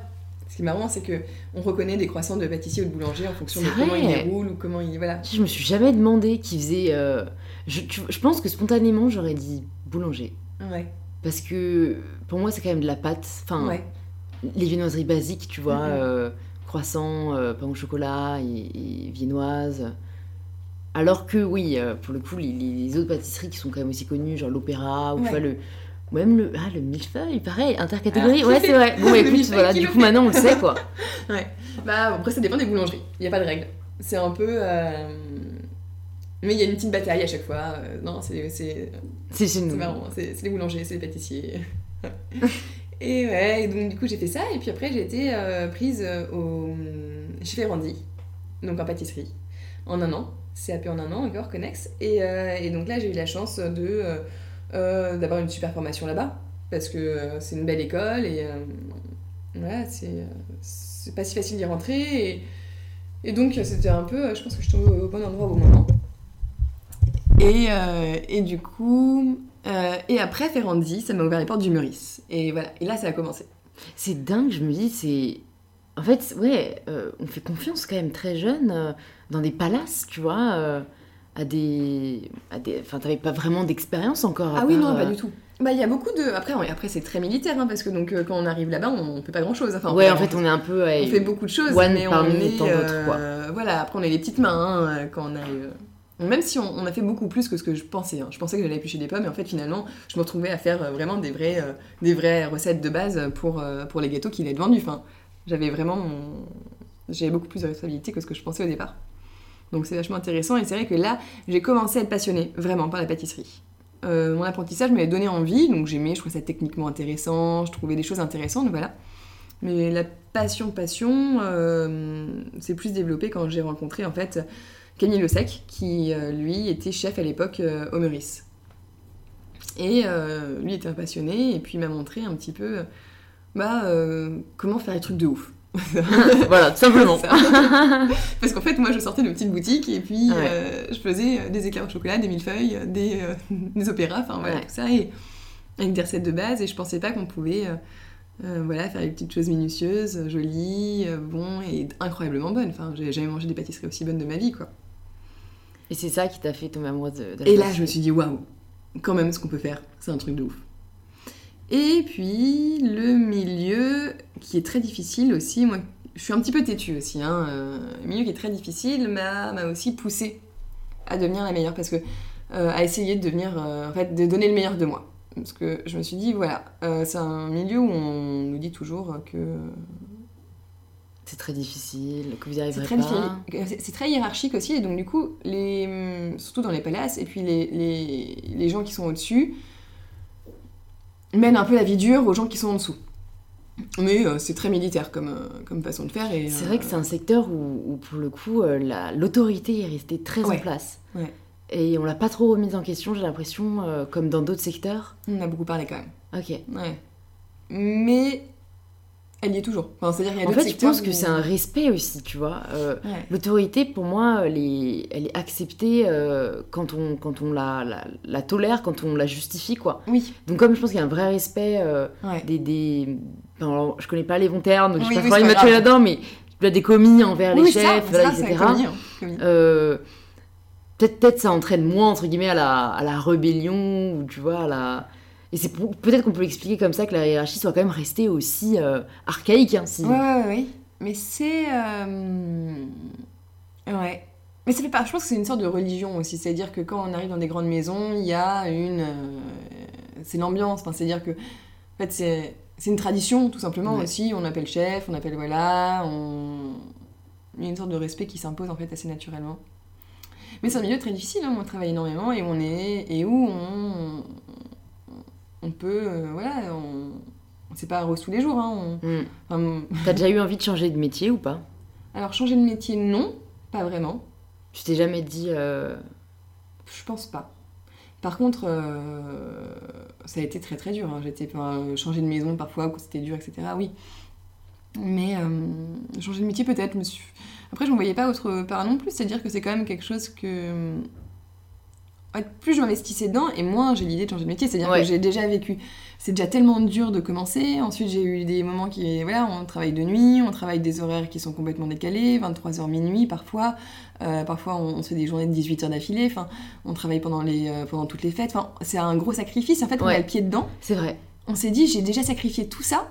B: ce qui est marrant, c'est que on reconnaît des croissants de pâtissier ou de boulanger en fonction de comment ils déroulent ou comment ils. Voilà.
A: Je me suis jamais demandé qui faisait. euh, Je, tu- je pense que spontanément, j'aurais dit boulanger.
B: Ouais.
A: Parce que pour moi, c'est quand même de la pâte. Enfin,
B: ouais.
A: les viennoiseries basiques, tu vois,
B: Mhm.
A: euh, croissant, euh, pain au chocolat et, et viennoise. Alors que oui, pour le coup, les, les autres pâtisseries qui sont quand même aussi connues, genre l'opéra, ou tu
B: Ouais.
A: vois, le, ou même le, ah, le millefeuille, pareil, intercatégorie,
B: Ah.
A: ouais, c'est vrai. Bon, écoute, voilà, du coup, maintenant, on le sait, quoi.
B: Ouais. Bah après ça dépend des boulangeries. Il n'y a pas de règle. C'est un peu. euh, Mais il y a une petite bataille à chaque fois. Euh, Non, c'est c'est
A: C'est chez
B: C'est
A: nous.
B: marrant, c'est c'est les boulangers, c'est les pâtissiers. et ouais, et donc du coup j'ai fait ça, et puis après j'ai été euh, prise au... chez Ferrandi, donc en pâtisserie, en un an, CAP en un an encore, Connex. Et, et donc là j'ai eu la chance de euh, d'avoir une super formation là-bas, parce que euh, c'est une belle école, et euh, voilà, c'est pas si facile d'y rentrer, et, donc c'était un peu, je pense que je suis tombée au bon endroit au bon moment. Et, et du coup, et après Ferrandi, ça m'a ouvert les portes du Meurice. Et voilà, et là ça a commencé.
A: C'est dingue, je me dis, c'est. En fait, ouais, on fait confiance quand même très jeune dans des palaces, tu vois, à des. À des... Enfin, t'avais pas vraiment d'expérience encore. à
B: Ah oui,
A: part,
B: non, pas
A: euh,
B: du tout. Bah il y a beaucoup de. Après, on- après c'est très militaire, hein, parce que donc euh, quand on arrive là-bas, on, on fait pas grand-chose. Enfin,
A: ouais, en fait, on est un peu.
B: On fait beaucoup de choses, mais on est.
A: d'autres, quoi.
B: euh, voilà, après on a les petites mains hein, euh, quand on arrive. Même si on, on a fait beaucoup plus que ce que je pensais. hein. Je pensais que j'allais éplucher des pommes, mais en fait, finalement, je me retrouvais à faire euh, vraiment des vraies, euh, des vraies recettes de base pour, euh, pour les gâteaux qui allaient être vendus. Enfin, j'avais vraiment. mon- J'avais beaucoup plus de responsabilité que ce que je pensais au départ. Donc c'est vachement intéressant, et c'est vrai que là, j'ai commencé à être passionnée vraiment par la pâtisserie. Euh, mon apprentissage m'avait donné envie, donc j'aimais, je trouvais ça techniquement intéressant, je trouvais des choses intéressantes, voilà. Mais la passion, passion, euh, c'est plus développé quand j'ai rencontré en fait Camille Le Sec, qui euh, lui était chef à l'époque euh, au Meurice. Et euh, lui était un passionné, et puis il m'a montré un petit peu bah, euh, comment faire les trucs de ouf.
A: voilà, tout simplement.
B: Parce qu'en fait, moi, je sortais de petite boutique et puis
A: Ouais.
B: euh, je faisais euh, des éclairs au chocolat, des millefeuilles, euh, des, euh, des opéras, enfin voilà,
A: Ouais.
B: tout ça, et avec des recettes de base. Et je pensais pas qu'on pouvait euh, voilà, faire des petites choses minutieuses, jolies, bon et incroyablement bonnes. Enfin, j'ai jamais mangé des pâtisseries aussi bonnes de ma vie, quoi.
A: Et c'est ça qui t'a fait tomber amoureuse de, de la
B: Et là, je me suis dit, waouh, quand même, ce qu'on peut faire, c'est un truc de ouf. Et puis, le milieu qui est très difficile aussi, moi, je suis un petit peu têtue aussi, hein, euh, le milieu qui est très difficile m'a aussi poussée à devenir la meilleure, parce que, euh, à essayer de devenir, euh, en fait, de donner le meilleur de moi. Parce que je me suis dit, voilà, euh, c'est un milieu où on nous dit toujours que
A: C'est très difficile, que vous y arriverez pas.
B: C'est- c'est très hiérarchique aussi, et donc du coup, les, surtout dans les palaces, et puis les, les, les gens qui sont au-dessus mènent un peu la vie dure aux gens qui sont en dessous. Mais euh, c'est très militaire comme, euh, comme façon de faire. et
A: C'est
B: euh,
A: vrai que c'est un secteur où, où, pour le coup, la- l'autorité est restée très
B: Ouais.
A: en place.
B: Ouais.
A: Et on l'a pas trop remise en question, j'ai l'impression, comme dans d'autres secteurs.
B: On en a beaucoup parlé quand même.
A: Ok.
B: Ouais. Mais elle y est toujours. Enfin, c'est-à-dire qu'il y a
A: En fait, je pense que c'est un respect aussi, tu vois. Euh,
B: Ouais.
A: L'autorité, pour moi, elle est, elle est acceptée euh, quand on, quand on la, la, la tolère, quand on la justifie, quoi.
B: Oui,
A: Donc comme je pense qu'il y a un vrai respect euh,
B: ouais.
A: des... des... enfin, alors, je connais pas les bons termes, donc je
B: Oui,
A: pas
B: oui,
A: trop
B: c'est pas grave.
A: là-dedans, mais il y a des commis envers les
B: Oui, ça,
A: chefs, voilà,
B: ça, c'est
A: etc.
B: hein,
A: peut-être peut-être ça entraîne moins entre guillemets à la, à la rébellion ou tu vois à la Et c'est peut-être qu'on peut l'expliquer comme ça que la hiérarchie soit quand même restée aussi euh, archaïque. Hein, si...
B: Ouais, ouais, ouais. Mais c'est. euh, Ouais. Mais ça fait pas. Je pense que c'est une sorte de religion aussi. C'est-à-dire que quand on arrive dans des grandes maisons, il y a une. euh, C'est l'ambiance. Enfin, c'est-à-dire que. En fait, c'est. C'est une tradition, tout simplement
A: Ouais.
B: aussi. On appelle chef, on appelle voilà. On... Il y a une sorte de respect qui s'impose en fait assez naturellement. Mais c'est un milieu très difficile. Hein. On travaille énormément et on est et où on on peut euh, voilà on c'est pas rose tous les jours. Hein. On-
A: Hmm.
B: enfin,
A: T'as déjà eu envie de changer de métier ou pas?
B: Alors changer de métier, non, pas vraiment.
A: Tu t'es jamais dit. euh,
B: Je pense pas. Par contre, euh, ça a été très très dur. hein. J'étais enfin, changer de maison parfois, c'était dur, etc. Oui. Mais euh, changer de métier peut-être. je me suis- Après, je ne voyais pas autre part non plus. C'est-à-dire que c'est quand même quelque chose que. Plus je m'investissais dedans et moins j'ai l'idée de changer de métier. C'est-à-dire
A: Ouais.
B: que j'ai déjà vécu. C'est déjà tellement dur de commencer. Ensuite, j'ai eu des moments qui. Voilà, on travaille de nuit, on travaille des horaires qui sont complètement décalés, 23h minuit parfois. Euh, parfois, on, on se fait des journées de 18 heures d'affilée. Enfin, on travaille pendant, les, euh, pendant toutes les fêtes. Enfin, c'est un gros sacrifice. En fait, on
A: Ouais.
B: a le pied dedans.
A: C'est vrai.
B: On s'est dit, j'ai déjà sacrifié tout ça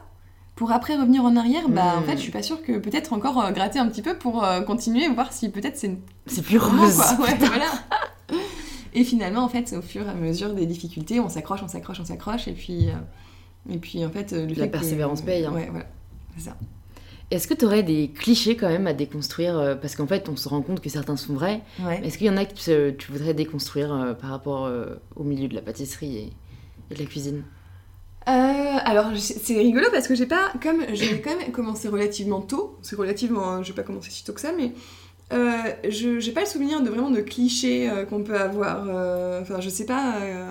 B: pour après revenir en arrière. Bah, en fait, je suis pas sûre que peut-être encore euh, gratter un petit peu pour euh, continuer, voir si peut-être c'est
A: C'est plus rose.
B: quoi. Ouais, voilà. Et finalement, en fait, au fur et à mesure des difficultés, on s'accroche, on s'accroche, on s'accroche. Et puis, euh, et puis en fait, euh, le
A: La
B: fait que-
A: persévérance paye, hein.
B: Ouais, voilà. C'est ça.
A: Est-ce que tu aurais des clichés quand même à déconstruire euh, Parce qu'en fait, on se rend compte que certains sont vrais.
B: Ouais.
A: Est-ce qu'il y en a que tu, voudrais déconstruire par rapport au milieu de la pâtisserie et, et de la cuisine?
B: Euh, alors c'est rigolo parce que j'ai pas comme j'ai quand même commencé relativement tôt c'est relativement j'ai pas commencé si tôt que ça mais euh, je j'ai pas le souvenir de vraiment de clichés euh, qu'on peut avoir euh, enfin je sais pas euh,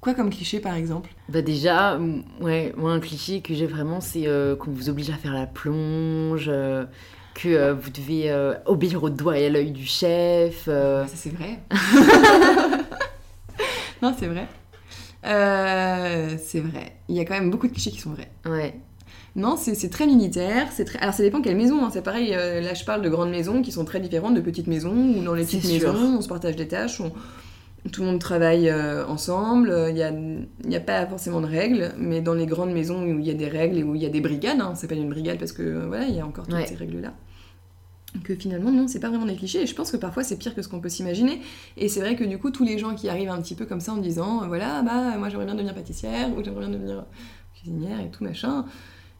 B: quoi comme cliché par exemple.
A: Bah déjà, ouais, moi un cliché que j'ai vraiment, c'est euh, qu'on vous oblige à faire la plonge, euh, que euh, vous devez euh, obéir au doigt et à l'œil du chef. euh,
B: ça c'est vrai. Non c'est vrai. Euh, c'est vrai. Il y a quand même beaucoup de clichés qui sont vrais.
A: Ouais.
B: Non, c'est très militaire. C'est très... Alors ça dépend quelle maison. hein. C'est pareil, euh, là je parle de grandes maisons qui sont très différentes de petites maisons où dans les petites
A: sûr.
B: maisons on se partage des tâches, on- tout le monde travaille euh, ensemble. Il n'y a, il y a pas forcément de règles, mais dans les grandes maisons où il y a des règles et où il y a des brigades, hein, ça s'appelle une brigade parce que euh, voilà, il y a encore toutes
A: Ouais.
B: ces règles-là. Que finalement, non, c'est pas vraiment des clichés. Et je pense que parfois c'est pire que ce qu'on peut s'imaginer. Et c'est vrai que du coup, tous les gens qui arrivent un petit peu comme ça en disant, euh, voilà, bah moi j'aimerais bien devenir pâtissière ou j'aimerais bien devenir cuisinière et tout machin,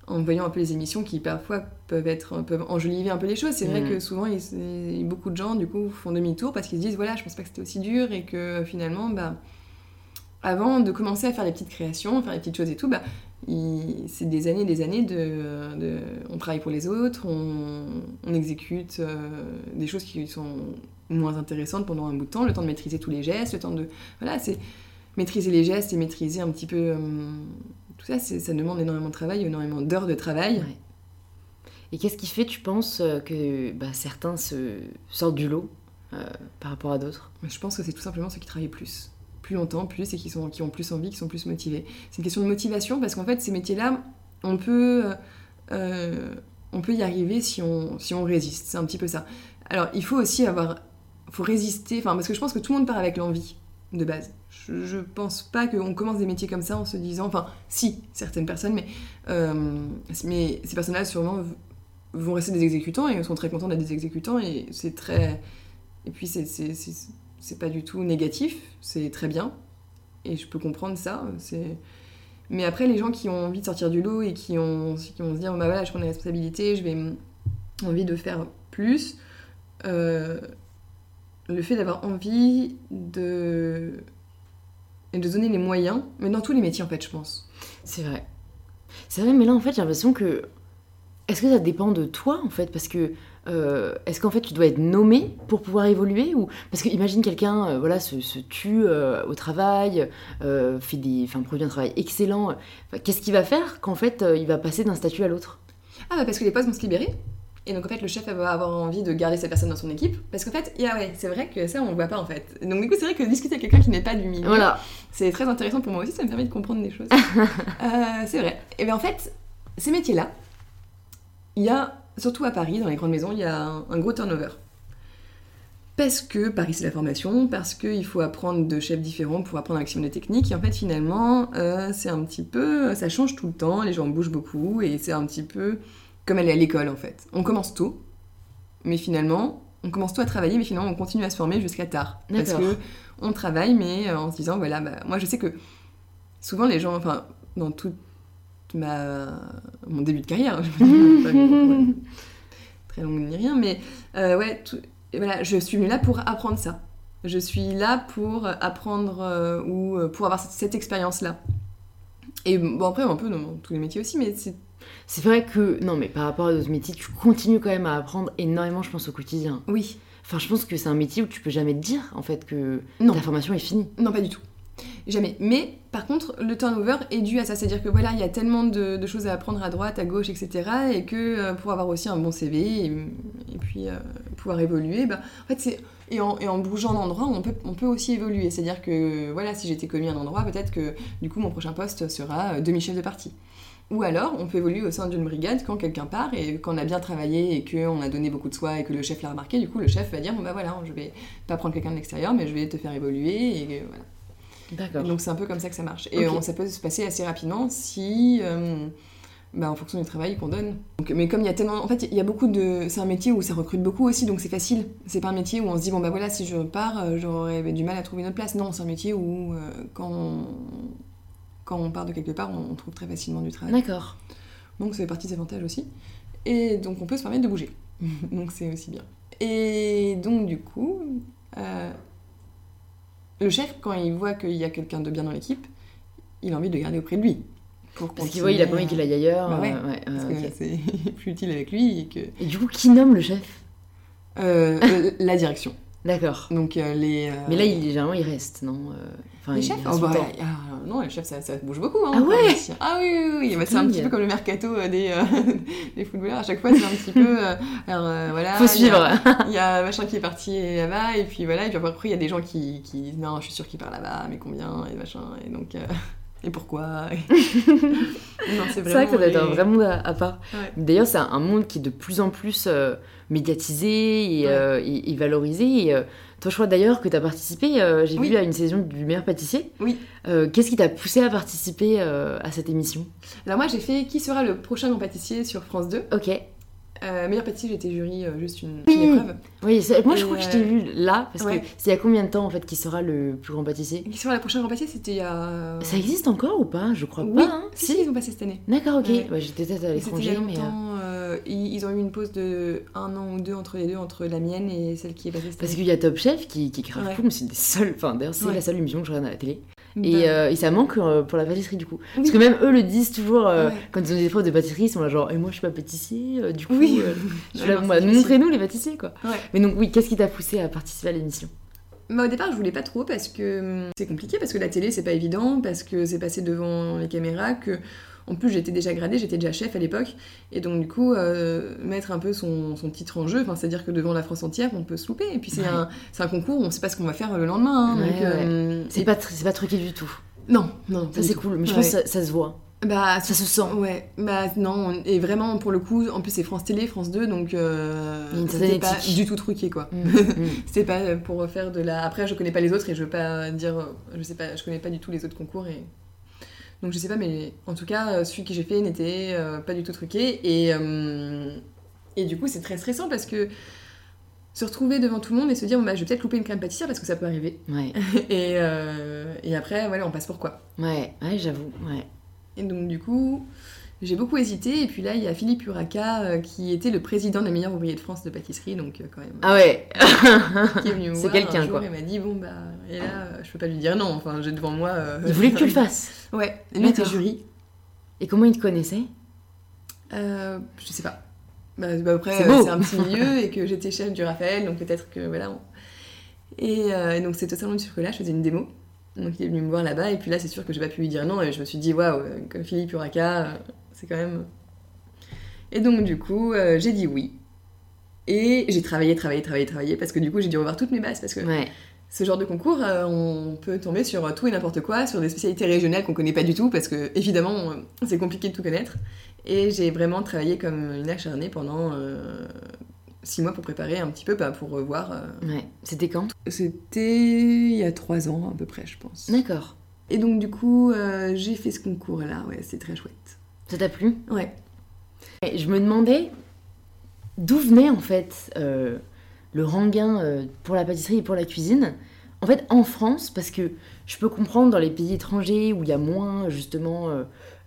B: en voyant un peu les émissions qui parfois peuvent être peuvent enjoliver un peu les choses. C'est vrai
A: Mm.
B: que souvent ils- beaucoup de gens du coup font demi-tour parce qu'ils se disent voilà je pense pas que c'était aussi dur et que finalement bah avant de commencer à faire les petites créations, faire les petites choses et tout, bah c'est des années et des années de, de- on travaille pour les autres, on, on exécute euh, des choses qui sont moins intéressantes pendant un bout de temps, le temps de maîtriser tous les gestes, le temps de voilà c'est maîtriser les gestes et maîtriser un petit peu hum, tout ça, ça demande énormément de travail, énormément d'heures de travail.
A: Ouais. Et qu'est-ce qui fait, tu penses, euh, que bah, certains se sortent du lot euh, par rapport à d'autres?
B: Je pense que c'est tout simplement ceux qui travaillent plus. Plus longtemps, plus, et qui, sont, qui ont plus envie, qui sont plus motivés. C'est une question de motivation parce qu'en fait, ces métiers-là, on peut, euh, euh, on peut y arriver si on, si on résiste. C'est un petit peu ça. Alors, il faut aussi avoir. faut résister, enfin, parce que je pense que tout le monde part avec l'envie de base. Je, pense pas qu'on commence des métiers comme ça en se disant. Enfin, si, certaines personnes, mais, euh, mais ces personnes-là, sûrement, vont rester des exécutants et sont très contents d'être des exécutants et c'est très. Et puis, c'est- pas du tout négatif, c'est très bien. Et je peux comprendre ça. c'est Mais après, les gens qui ont envie de sortir du lot et qui ont, qui vont se dire, bah voilà, je prends des responsabilités, je vais envie de faire plus, euh, le fait d'avoir envie de... et de donner les moyens, mais dans tous les métiers en fait, je pense.
A: C'est vrai. C'est vrai, mais là, en fait, j'ai l'impression que. Est-ce que ça dépend de toi, en fait? Parce que. euh, Est-ce qu'en fait, tu dois être nommé pour pouvoir évoluer ou... Parce que imagine quelqu'un euh, voilà, se, se tue euh, au travail, fait des, enfin, produit un travail excellent. Qu'est-ce qu'il va faire qu'en fait, il va passer d'un statut à l'autre?
B: Ah bah parce que les postes vont se libérer. Et donc en fait le chef va avoir envie de garder cette personne dans son équipe. Parce qu'en fait, yeah, ouais, c'est vrai que ça on le voit pas en fait. Donc du coup c'est vrai que discuter avec quelqu'un qui n'est pas du milieu,
A: Voilà.
B: c'est très intéressant pour moi aussi, ça me permet de comprendre des choses. Euh, c'est vrai. Et bien en fait, ces métiers-là, il y a, surtout à Paris, dans les grandes maisons, il y a un, un gros turnover. parce que Paris c'est la formation, parce qu'il faut apprendre de chefs différents pour apprendre un maximum de techniques. Et en fait, finalement, euh, c'est un petit peu. Ça change tout le temps, les gens bougent beaucoup, et c'est un petit peu comme aller à l'école en fait. On commence tôt, mais finalement, on commence tôt à travailler, mais finalement, on continue à se former jusqu'à tard. Parce que on travaille, mais euh, en se disant, voilà, bah, moi je sais que souvent les gens, enfin, dans toute ma mon début de carrière, je pas très longue ni rien, mais euh, ouais, tout- voilà, je suis venue là pour apprendre ça. Je suis là pour apprendre euh, ou euh, pour avoir cette, cette expérience-là. Et bon, après, un peu dans tous les métiers aussi, mais c'est.
A: C'est vrai que, non, mais par rapport à d'autres métiers, tu continues quand même à apprendre énormément, je pense, au quotidien.
B: Oui.
A: Enfin, je pense que c'est un métier où tu peux jamais te dire, en fait, que
B: Non.
A: ta formation est finie.
B: Non, pas du tout. Jamais. Mais par contre, le turnover est dû à ça. C'est-à-dire que voilà, il y a tellement de, de choses à apprendre à droite, à gauche, etc. Et que euh, pour avoir aussi un bon CV et, et puis euh, pouvoir évoluer, bah, en fait, c'est. Et en, et en bougeant d'endroit, on peut, on peut aussi évoluer. C'est-à-dire que voilà, si j'étais commis à un endroit, peut-être que du coup, mon prochain poste sera euh, demi-chef de partie. Ou alors, on peut évoluer au sein d'une brigade quand quelqu'un part et qu'on a bien travaillé et qu'on a donné beaucoup de soi et que le chef l'a remarqué. Du coup, le chef va dire Bon, bah voilà, je vais pas prendre quelqu'un de l'extérieur, mais je vais te faire évoluer. Et voilà.
A: D'accord.
B: Donc c'est un peu comme ça que ça marche. Et
A: Ok.
B: euh, ça peut se passer assez rapidement si, euh, bah, en fonction du travail qu'on donne. Donc, mais comme il y a tellement, en fait, il y a beaucoup de, c'est un métier où ça recrute beaucoup aussi, donc c'est facile. C'est pas un métier où on se dit bon bah voilà, si je pars, euh, j'aurais du mal à trouver une autre place. Non, c'est un métier où euh, quand on... quand on part de quelque part, on, on trouve très facilement du travail.
A: D'accord.
B: Donc ça fait partie des avantages aussi. Et donc on peut se permettre de bouger. donc c'est aussi bien. Et donc du coup, euh, le chef, quand il voit qu'il y a quelqu'un de bien dans l'équipe, il a envie de le garder auprès de lui. Pour
A: Parce qu'il voit, il a pas envie qu'il aille ailleurs.
B: Bah ouais,
A: euh, ouais,
B: Parce
A: euh,
B: que c'est plus utile avec lui et que...
A: Et du coup, qui nomme le chef?
B: Euh, la direction.
A: D'accord.
B: Donc euh, les... euh,
A: Mais là, il, généralement, il reste, non Euh, enfin,
B: les
A: il
B: chefs
A: reste
B: oh, bah, ah, Non, les chefs, ça, ça bouge beaucoup. Hein,
A: Ah ouais.
B: Ah oui, oui, oui. Bah, c'est un petit peu comme le mercato des, des footballeurs. À chaque fois, c'est un petit peu... alors, voilà,
A: Faut
B: il
A: suivre.
B: Il y a machin qui est parti là-bas, et puis voilà, et puis après, il y a des gens qui, qui disent non, je suis sûre qu'il part là-bas, mais combien, et machin, et donc. Et pourquoi? Et-
A: C'est vrai que ça doit être un vrai monde à, à part.
B: Ouais.
A: D'ailleurs, c'est un, monde qui est de plus en plus euh, médiatisé et,
B: Ouais.
A: euh, et- et valorisé. Et, euh, toi, je crois d'ailleurs que tu as participé, euh, j'ai
B: Oui.
A: vu, à une saison du meilleur pâtissier.
B: Oui.
A: Qu'est-ce qui t'a poussé à participer à cette émission?
B: Alors, moi, j'ai fait Qui sera le prochain grand pâtissier? sur France 2
A: Ok.
B: Euh, Meilleur pâtissier, j'étais jury, euh, juste une, épreuve.
A: Oui, moi, je crois que je
B: euh,
A: t'ai vu là, parce
B: ouais.
A: que c'est il y a combien de temps, en fait, qui sera le plus grand pâtissier
B: Qui sera le prochain grand pâtissier C'était il y a.
A: Ça existe encore ou pas? Je crois
B: Oui,
A: pas. hein.
B: si, si, ils ont passé cette année.
A: D'accord, ok.
B: Ouais.
A: J'étais peut-être à
B: il y
A: l'étranger, mais. euh,
B: euh, ils, ils ont eu une pause de un an ou deux entre les deux, entre la mienne et celle qui est passée cette
A: Parce qu'il y a Top Chef qui, qui grave
B: Ouais.
A: cool, mais c'est des seules. Enfin, d'ailleurs, c'est la seule émission que je regarde à la télé.
B: Bah,
A: Et, euh, et ça manque euh, pour la pâtisserie du coup. Parce que même eux le disent toujours euh,
B: Ouais.
A: quand ils ont des épreuves de pâtisserie, ils sont là genre et moi je suis pas pâtissier, du coup
B: Oui.
A: montrez-nous les pâtissiers quoi.
B: Ouais.
A: Mais donc oui, qu'est-ce qui t'a poussé à participer à l'émission
B: Bah, au départ, je voulais pas trop parce que hum, c'est compliqué, parce que la télé, c'est pas évident, parce que c'est passé devant les caméras, que en plus j'étais déjà gradée, j'étais déjà chef à l'époque, et donc du coup, euh, mettre un peu son, son titre en jeu, c'est-à-dire que devant la France entière, on peut se louper. Et puis c'est
A: Ouais.
B: un, concours, on sait pas ce qu'on va faire le lendemain. hein,
A: Ouais,
B: euh,
A: C'est
B: et-
A: pas truqué du tout.
B: Non, non,
A: Ça c'est cool, mais je pense que ça, ça se voit.
B: Bah,
A: Ça se sent.
B: Ouais, bah non, on- et vraiment pour le coup, en plus c'est France Télé, France 2, donc euh, c'était pas du tout truqué quoi.
A: Mm, mm.
B: C'était pas pour faire de la. Après, je connais pas les autres et je veux pas dire. Je sais pas, je connais pas du tout les autres concours et. Donc je sais pas, mais en tout cas, euh, celui que j'ai fait n'était euh, pas du tout truqué et. euh, Et du coup, c'est très stressant parce que se retrouver devant tout le monde et se dire, bah, je vais peut-être louper une crème pâtissière parce que ça peut arriver.
A: Ouais,
B: et, euh, et après, voilà, on passe pour quoi?
A: ouais, ouais, j'avoue. Ouais.
B: Et donc du coup, j'ai beaucoup hésité. Et puis là, il y a Philippe Uraca euh, qui était le président des meilleurs ouvriers de France de pâtisserie, donc euh, quand même.
A: Ah ouais.
B: qui est venu me
A: C'est quelqu'un, quoi.
B: et m'a dit bon bah et là euh, je peux pas lui dire non. Enfin j'ai devant moi. euh,
A: Il voulait que tu le fasses.
B: Ouais. Lui était jury.
A: Et comment il te connaissait?
B: Euh, je sais pas. Bah, bah, après
A: C'est
B: c'est un petit milieu et que j'étais chef du Raphaël donc peut-être que voilà. on- Et, et donc c'était au salon du chocolat, je faisais une démo. Donc il est venu me voir là-bas et puis là c'est sûr que j'ai pas pu lui dire non et je me suis dit waouh comme Philippe Uraca euh, c'est quand même. Et donc du coup euh, j'ai dit oui. Et j'ai travaillé, travaillé, travaillé, travaillé parce que du coup j'ai dû revoir toutes mes bases parce que
A: Ouais.
B: ce genre de concours, euh, on peut tomber sur tout et n'importe quoi, sur des spécialités régionales qu'on connaît pas du tout, parce que évidemment, euh, c'est compliqué de tout connaître. Et j'ai vraiment travaillé comme une acharnée pendant six mois pour préparer un petit peu, bah, pour revoir. euh.
A: Ouais. C'était quand
B: C'était il y a trois ans à peu près, je pense.
A: D'accord.
B: Et donc du coup, euh, j'ai fait ce concours-là, ouais, c'est très chouette.
A: Ça t'a plu?
B: Ouais.
A: Et je me demandais d'où venait en fait euh, le rengain euh, pour la pâtisserie et pour la cuisine. En fait, en France, parce que je peux comprendre dans les pays étrangers où il y a moins justement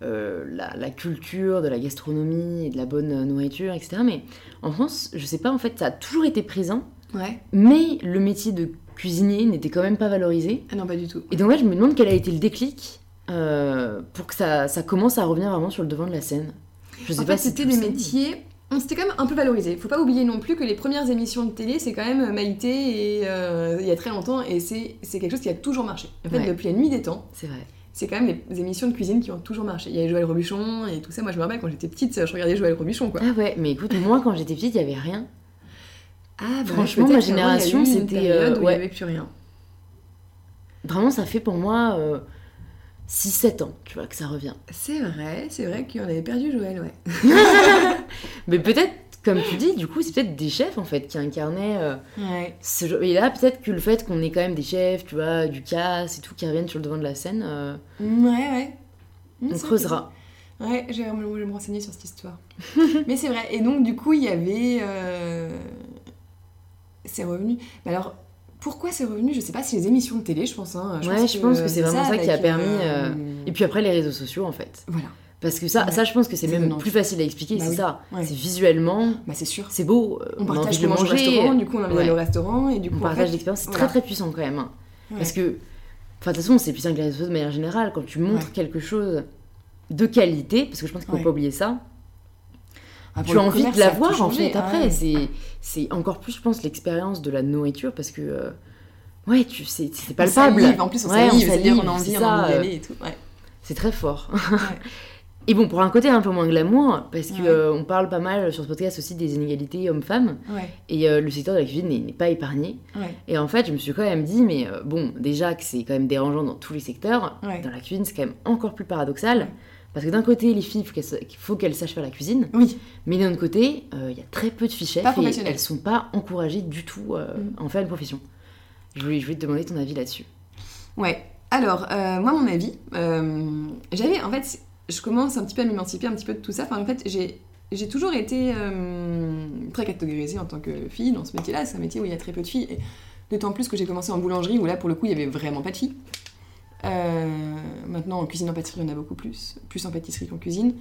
A: euh, la, la culture de la gastronomie et de la bonne nourriture, etc. Mais en France, je sais pas, en fait, ça a toujours été présent,
B: Ouais.
A: mais le métier de cuisinier n'était quand même pas valorisé.
B: Ah non, pas du tout.
A: Et donc, ouais, je me demande quel a été le déclic euh, pour que ça, ça commence à revenir vraiment sur le devant de la scène. Je sais
B: En
A: pas
B: fait,
A: si
B: c'était des métiers. on s'était quand même un peu valorisé. Faut pas oublier non plus que les premières émissions de télé, c'est quand même Maïté et euh, il y a très longtemps et c'est quelque chose qui a toujours marché. En fait,
A: Ouais.
B: depuis la nuit des temps,
A: C'est vrai.
B: c'est quand même les émissions de cuisine qui ont toujours marché. Il y avait Joël Robuchon et tout ça. Moi, je me rappelle quand j'étais petite, je regardais Joël Robuchon quoi.
A: Ah ouais, mais écoute, moi quand j'étais petite, il y avait rien.
B: Ah, bah,
A: Franchement, ma génération, c'était, euh,
B: où il
A: ouais.
B: y avait plus rien.
A: Vraiment, ça fait pour moi euh, 6-7 ans, tu vois, que ça revient.
B: C'est vrai, c'est vrai qu'on avait perdu Joël, ouais.
A: Mais peut-être, comme tu dis, du coup, c'est peut-être des chefs en fait qui incarnaient euh,
B: Ouais.
A: ce Et là, peut-être que le fait qu'on ait quand même des chefs, tu vois, du casse et tout, qui reviennent sur le devant de la scène, euh,
B: Ouais, ouais. Mmh,
A: on creusera.
B: Ouais, je vais, me- je vais me renseigner sur cette histoire. Mais c'est vrai. Et donc, du coup, il y avait. euh, C'est revenu. Mais alors, pourquoi c'est revenu Je sais pas si les émissions de télé, je pense. Hein.
A: Ouais, je pense que c'est vraiment ça qui a permis,
B: euh,
A: Et puis après, les réseaux sociaux en fait.
B: Voilà.
A: Parce que ça,
B: Ouais.
A: ça je pense que c'est même plus facile à expliquer,
B: Bah
A: c'est
B: oui.
A: ça.
B: Ouais.
A: C'est visuellement,
B: Bah, c'est sûr.
A: c'est beau, euh,
B: On partage
A: le
B: au
A: manger.
B: restaurant, du coup, on a envie
A: Ouais.
B: au restaurant, et du coup.
A: on partage l'expérience, c'est
B: voilà.
A: très très puissant quand même. hein. Parce que, enfin, de toute façon, c'est puissant que les réseaux sociaux de manière générale. Quand tu montres quelque chose de qualité, parce que je pense qu'il ne faut pas oublier ça,
B: Ah,
A: tu as envie
B: commerce,
A: de
B: ça a
A: l'avoir
B: tout
A: en fait après.
B: ouais.
A: C'est, c'est encore plus, je pense, l'expérience de la nourriture parce que, euh, ouais, tu c'est
B: On
A: palpable.
B: salive, En plus, on
A: Ouais, on
B: salive, on a envie,
A: c'est
B: on a envie d'y aller et tout. Ouais.
A: C'est très fort. Et bon, pour un côté un peu moins glamour, parce
B: Ouais.
A: euh, on parle pas mal sur ce podcast aussi des inégalités hommes-femmes, et euh, le secteur de la cuisine n'est n'est pas épargné. Et en fait, je me suis quand même dit, mais bon, déjà que c'est quand même dérangeant dans tous les secteurs, dans la cuisine, c'est quand même encore plus paradoxal. Parce que d'un côté, les filles, il faut qu'elles sachent faire la cuisine,
B: Oui.
A: mais d'un autre côté, euh, il y a très peu de filles chefs et elles sont pas encouragées du tout euh,
B: Mm.
A: à en faire une profession. Je voulais, je voulais te demander ton avis là-dessus.
B: Ouais. Alors, euh, moi, mon avis, euh, j'avais, en fait, je commence un petit peu à m'émanciper un petit peu de tout ça. Enfin, en fait, j'ai, j'ai toujours été euh, très catégorisée en tant que fille dans ce métier-là. C'est un métier où il y a très peu de filles. Et d'autant plus que j'ai commencé en boulangerie où là, pour le coup, il y avait vraiment pas de filles. Euh, maintenant, en cuisine, en pâtisserie, il y en a beaucoup plus. Plus en pâtisserie qu'en cuisine.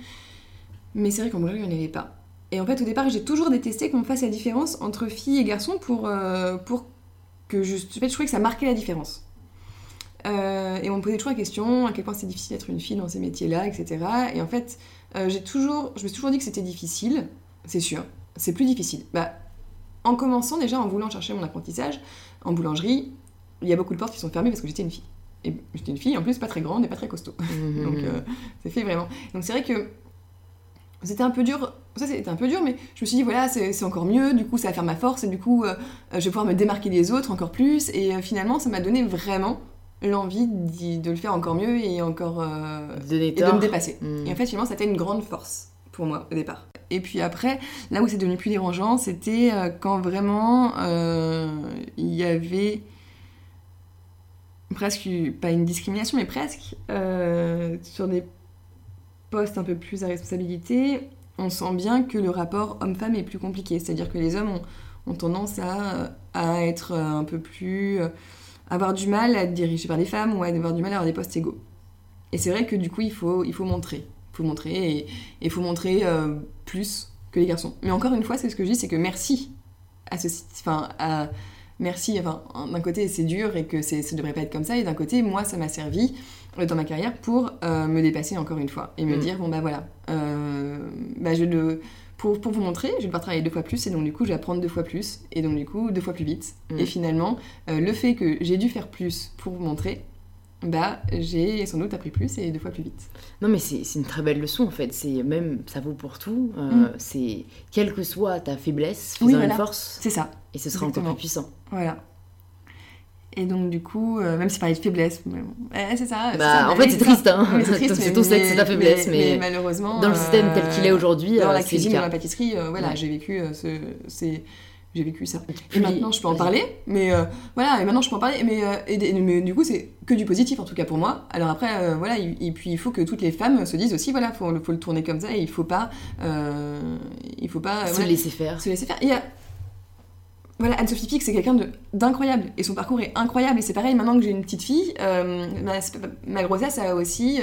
B: Mais c'est vrai qu'en boulangerie, il n'y en avait pas. Et en fait, au départ, j'ai toujours détesté qu'on fasse la différence entre filles et garçons pour, euh, pour que je, en fait, je trouvais que ça marquait la différence. Euh, et on me posait toujours la question à quel point c'est difficile d'être une fille dans ces métiers-là, etc. Et en fait, toujours, je me suis toujours dit que c'était difficile, c'est sûr. C'est plus difficile. Bah, en commençant déjà, en voulant chercher mon apprentissage, en boulangerie, il y a beaucoup de portes qui sont fermées parce que j'étais une fille. Et j'étais une fille, en plus, pas très grande et pas très costaud. Donc, euh, c'est fait vraiment. Donc, c'est vrai que c'était un peu dur. Ça, c'était un peu dur, mais je me suis dit, voilà, c'est encore mieux. Du coup, ça va faire ma force et du coup, euh, je vais pouvoir me démarquer des autres encore plus. Et euh, finalement, ça m'a donné vraiment l'envie de le faire encore mieux et encore. et de me dépasser.
A: Mm.
B: Et en fait, finalement, c'était une grande force pour moi au départ. Et puis après, là où c'est devenu plus dérangeant, c'était quand vraiment il y avait presque, pas une discrimination, mais presque, euh, sur des postes un peu plus à responsabilité, on sent bien que le rapport homme-femme est plus compliqué. C'est-à-dire que les hommes ont, tendance à, à être un peu plus. euh, avoir du mal à être dirigés par des femmes ou à avoir du mal à avoir des postes égaux. Et c'est vrai que du coup, il faut, il faut montrer. Il faut montrer et il faut montrer euh, plus que les garçons. Mais encore une fois, c'est ce que je dis, c'est que merci à ce enfin à merci enfin d'un côté c'est dur et que c'est ça devrait pas être comme ça et d'un côté moi ça m'a servi euh, dans ma carrière pour euh, me dépasser encore une fois et me
A: Mm.
B: dire bon bah voilà euh, bah je le pour, pour vous montrer, je vais devoir travailler deux fois plus et donc du coup je vais apprendre deux fois plus et donc du coup deux fois plus vite.
A: Mm.
B: Et finalement, euh, le fait que j'ai dû faire plus pour vous montrer, bah j'ai sans doute appris plus et deux fois plus vite.
A: Non, mais c'est une très belle leçon en fait. C'est même, ça vaut pour tout. Euh,
B: Mm.
A: C'est quelle que soit ta faiblesse,
B: Oui,
A: fais-en
B: voilà.
A: une force
B: C'est ça,
A: et ce sera encore plus puissant.
B: voilà. Et donc, du coup, euh, même si parlait de faiblesse, bon, eh, c'est ça.
A: Bah,
B: ça,
A: en fait, c'est triste, hein.
B: Oui, c'est triste,
A: C'est ton sexe, c'est ta
B: mais-
A: faiblesse, mais
B: malheureusement.
A: dans le système tel qu'il est
B: euh,
A: aujourd'hui,
B: Dans la cuisine, dans la pâtisserie, voilà,
A: Ouais.
B: j'ai vécu ce. c'est- J'ai vécu ça. Et maintenant, je peux en parler, mais euh, voilà, et maintenant je peux en parler, mais, euh, et, et- mais du coup, c'est que du positif en tout cas pour moi. Alors après, euh, voilà, et, et puis il faut que toutes les femmes se disent aussi, voilà, faut, faut le tourner comme ça, et il faut pas, il faut pas
A: Se
B: voilà,
A: laisser faire.
B: se laisser faire. A- Voilà, Anne-Sophie Pic, c'est quelqu'un de- d'incroyable, et son parcours est incroyable, et c'est pareil, maintenant que j'ai une petite fille, ma, ma grossesse a aussi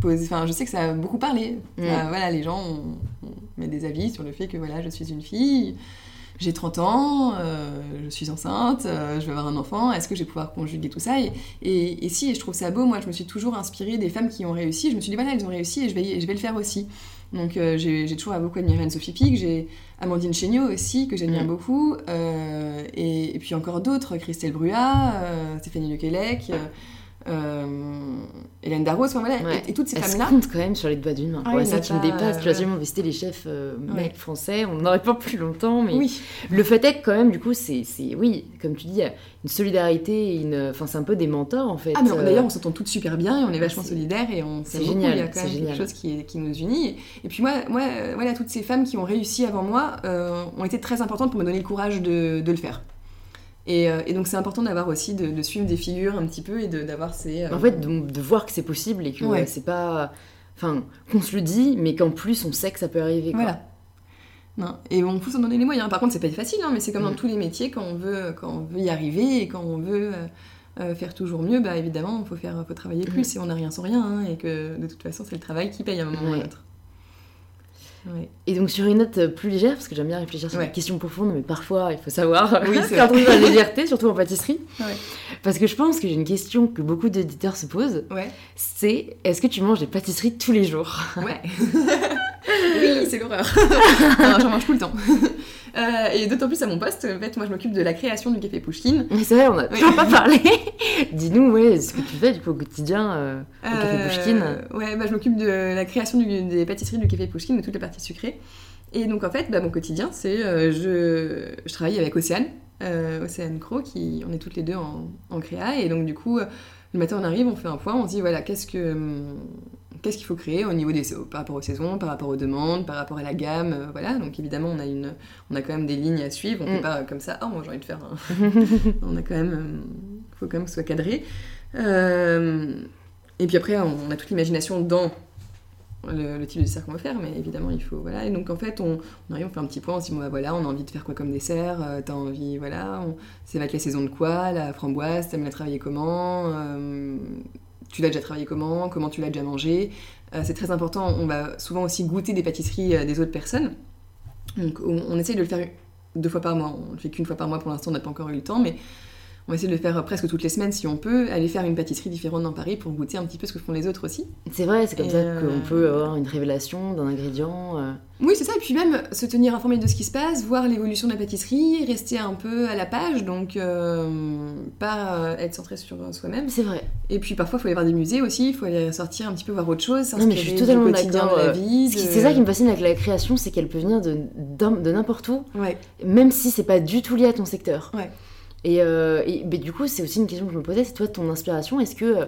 B: posé, enfin, je sais que ça a beaucoup parlé.
A: Mm.
B: Ça, voilà, les gens ont, ont mis des avis sur le fait que voilà, je suis une fille, j'ai 30 ans, euh, je suis enceinte, euh, je vais avoir un enfant, est-ce que je vais pouvoir conjuguer tout ça et, et, et si, et je trouve ça beau, moi je me suis toujours inspirée des femmes qui ont réussi, je me suis dit voilà, elles ont réussi et je vais, je vais le faire aussi. Donc euh, j'ai toujours beaucoup admiré Anne-Sophie Pic, j'ai Amandine Chéniaud aussi, que j'admire
A: Mm.
B: beaucoup, et, puis encore d'autres, Christelle Bruat, Stéphanie Lequelec, Hélène Darros, enfin voilà,
A: Ouais.
B: et, et toutes ces femmes-là.
A: compte quand même sur les doigts d'une main.
B: Ah
A: quoi. ça
B: en
A: me
B: a pas,
A: dépasse. Tu
B: euh,
A: vraiment visiter les chefs euh,
B: Ouais.
A: mecs français, on n'en aurait pas plus longtemps, mais
B: Oui,
A: le fait est que quand même, du coup, c'est, oui, comme tu dis, il y a une solidarité, une, enfin, c'est un peu des mentors en fait.
B: Ah,
A: euh,
B: d'ailleurs, on s'entend toutes super bien et on est vachement
A: c'est-
B: solidaires et on
A: c'est génial,
B: Il y a quand même
A: génial.
B: quelque chose qui, est- qui nous unit. Et, et puis, moi, moi euh, voilà, toutes ces femmes qui ont réussi avant moi euh, ont été très importantes pour me donner le courage de, de le faire. Et, euh, et donc, c'est important d'avoir aussi, de, de suivre des figures un petit peu et d'avoir ces. euh,
A: En fait, de, de voir que c'est possible et que
B: Ouais.
A: euh, c'est pas. Enfin, qu'on se le dit, mais qu'en plus on sait que ça peut arriver. quoi.
B: Voilà. Non. Et on faut s'en donner les moyens. Par contre, c'est pas facile, hein, mais c'est comme dans
A: Mm.
B: tous les métiers, quand on veut, quand on veut y arriver et quand on veut euh, faire toujours mieux, bah évidemment, il faut, faire, faut travailler plus et on n'a rien sans rien. hein, et que de toute façon, c'est le travail qui paye à un moment ou à un autre. Ouais.
A: Et donc sur une note euh, plus légère, parce que j'aime bien réfléchir sur
B: Ouais.
A: des questions profondes, mais parfois il faut savoir
B: Oui, vrai.
A: trouver la légèreté, surtout en pâtisserie.
B: Ouais.
A: Parce que je pense que j'ai une question que beaucoup d'éditeurs se posent, c'est est-ce que tu manges des pâtisseries tous les jours?
B: Ouais. oui, c'est l'horreur. j'en mange tout le temps. Euh, et d'autant plus à mon poste, en fait, moi je m'occupe de la création du café Pouchkine.
A: Mais c'est vrai, on a
B: Oui.
A: toujours pas parlé. Dis-nous, ouais, ce que tu fais du coup au quotidien euh, au café
B: Euh,
A: Pouchkine.
B: Ouais, bah, je m'occupe de la création du- des pâtisseries du café Pouchkine, de toutes les parties sucrées. Et donc en fait, bah, mon quotidien, c'est euh, je, je travaille avec Océane, Océane Cro, qui on est toutes les deux en, en créa. Et donc du coup, le matin on arrive, on fait un point, on se dit voilà, qu'est-ce que hum, qu'est-ce qu'il faut créer au niveau des par rapport aux saisons, par rapport aux demandes, par rapport à la gamme, euh, voilà. Donc évidemment, on a une on a quand même des lignes à suivre. On
A: Mm.
B: fait pas comme ça. Oh, moi j'ai envie de faire. Un... on a quand même, euh, faut quand même que ce soit cadré. Euh, et puis après, on a toute l'imagination dans le, le type de dessert qu'on veut faire, mais évidemment, il faut. Voilà. Et donc, en fait, on, on arrive, on fait un petit point, on se dit, bon, bah, voilà, on a envie de faire quoi comme dessert euh, T'as envie, voilà, on, ça va être la saison de quoi La framboise, t'aimes la travailler comment Euh, Tu l'as déjà travaillé comment Comment tu l'as déjà mangé Euh, C'est très important, on va souvent aussi goûter des pâtisseries euh, des autres personnes. Donc, on, on essaye de le faire deux fois par mois. On le fait qu'une fois par mois pour l'instant, on n'a pas encore eu le temps, mais on va essayer de le faire presque toutes les semaines si on peut, aller faire une pâtisserie différente dans Paris pour goûter un petit peu ce que font les autres aussi.
A: C'est vrai, c'est comme
B: Et
A: ça
B: euh,
A: qu'on peut avoir une révélation d'un ingrédient. euh.
B: Oui, c'est ça, et puis même se tenir informé de ce qui se passe, voir l'évolution de la pâtisserie, rester un peu à la page, donc euh, pas euh, être centré sur soi-même.
A: C'est vrai.
B: Et puis parfois, il faut aller voir des musées aussi, il faut aller sortir un petit peu voir autre chose,
A: Non, mais je suis totalement
B: du quotidien
A: d'accord,
B: de la
A: euh,
B: vie. De-
A: C'est ça qui me fascine avec la création, c'est qu'elle peut venir de, n'importe où,
B: Ouais,
A: même si c'est pas du tout lié à ton secteur.
B: Ouais.
A: Et, euh, et- mais du coup, c'est aussi une question que je me posais, c'est toi ton inspiration, est-ce que euh,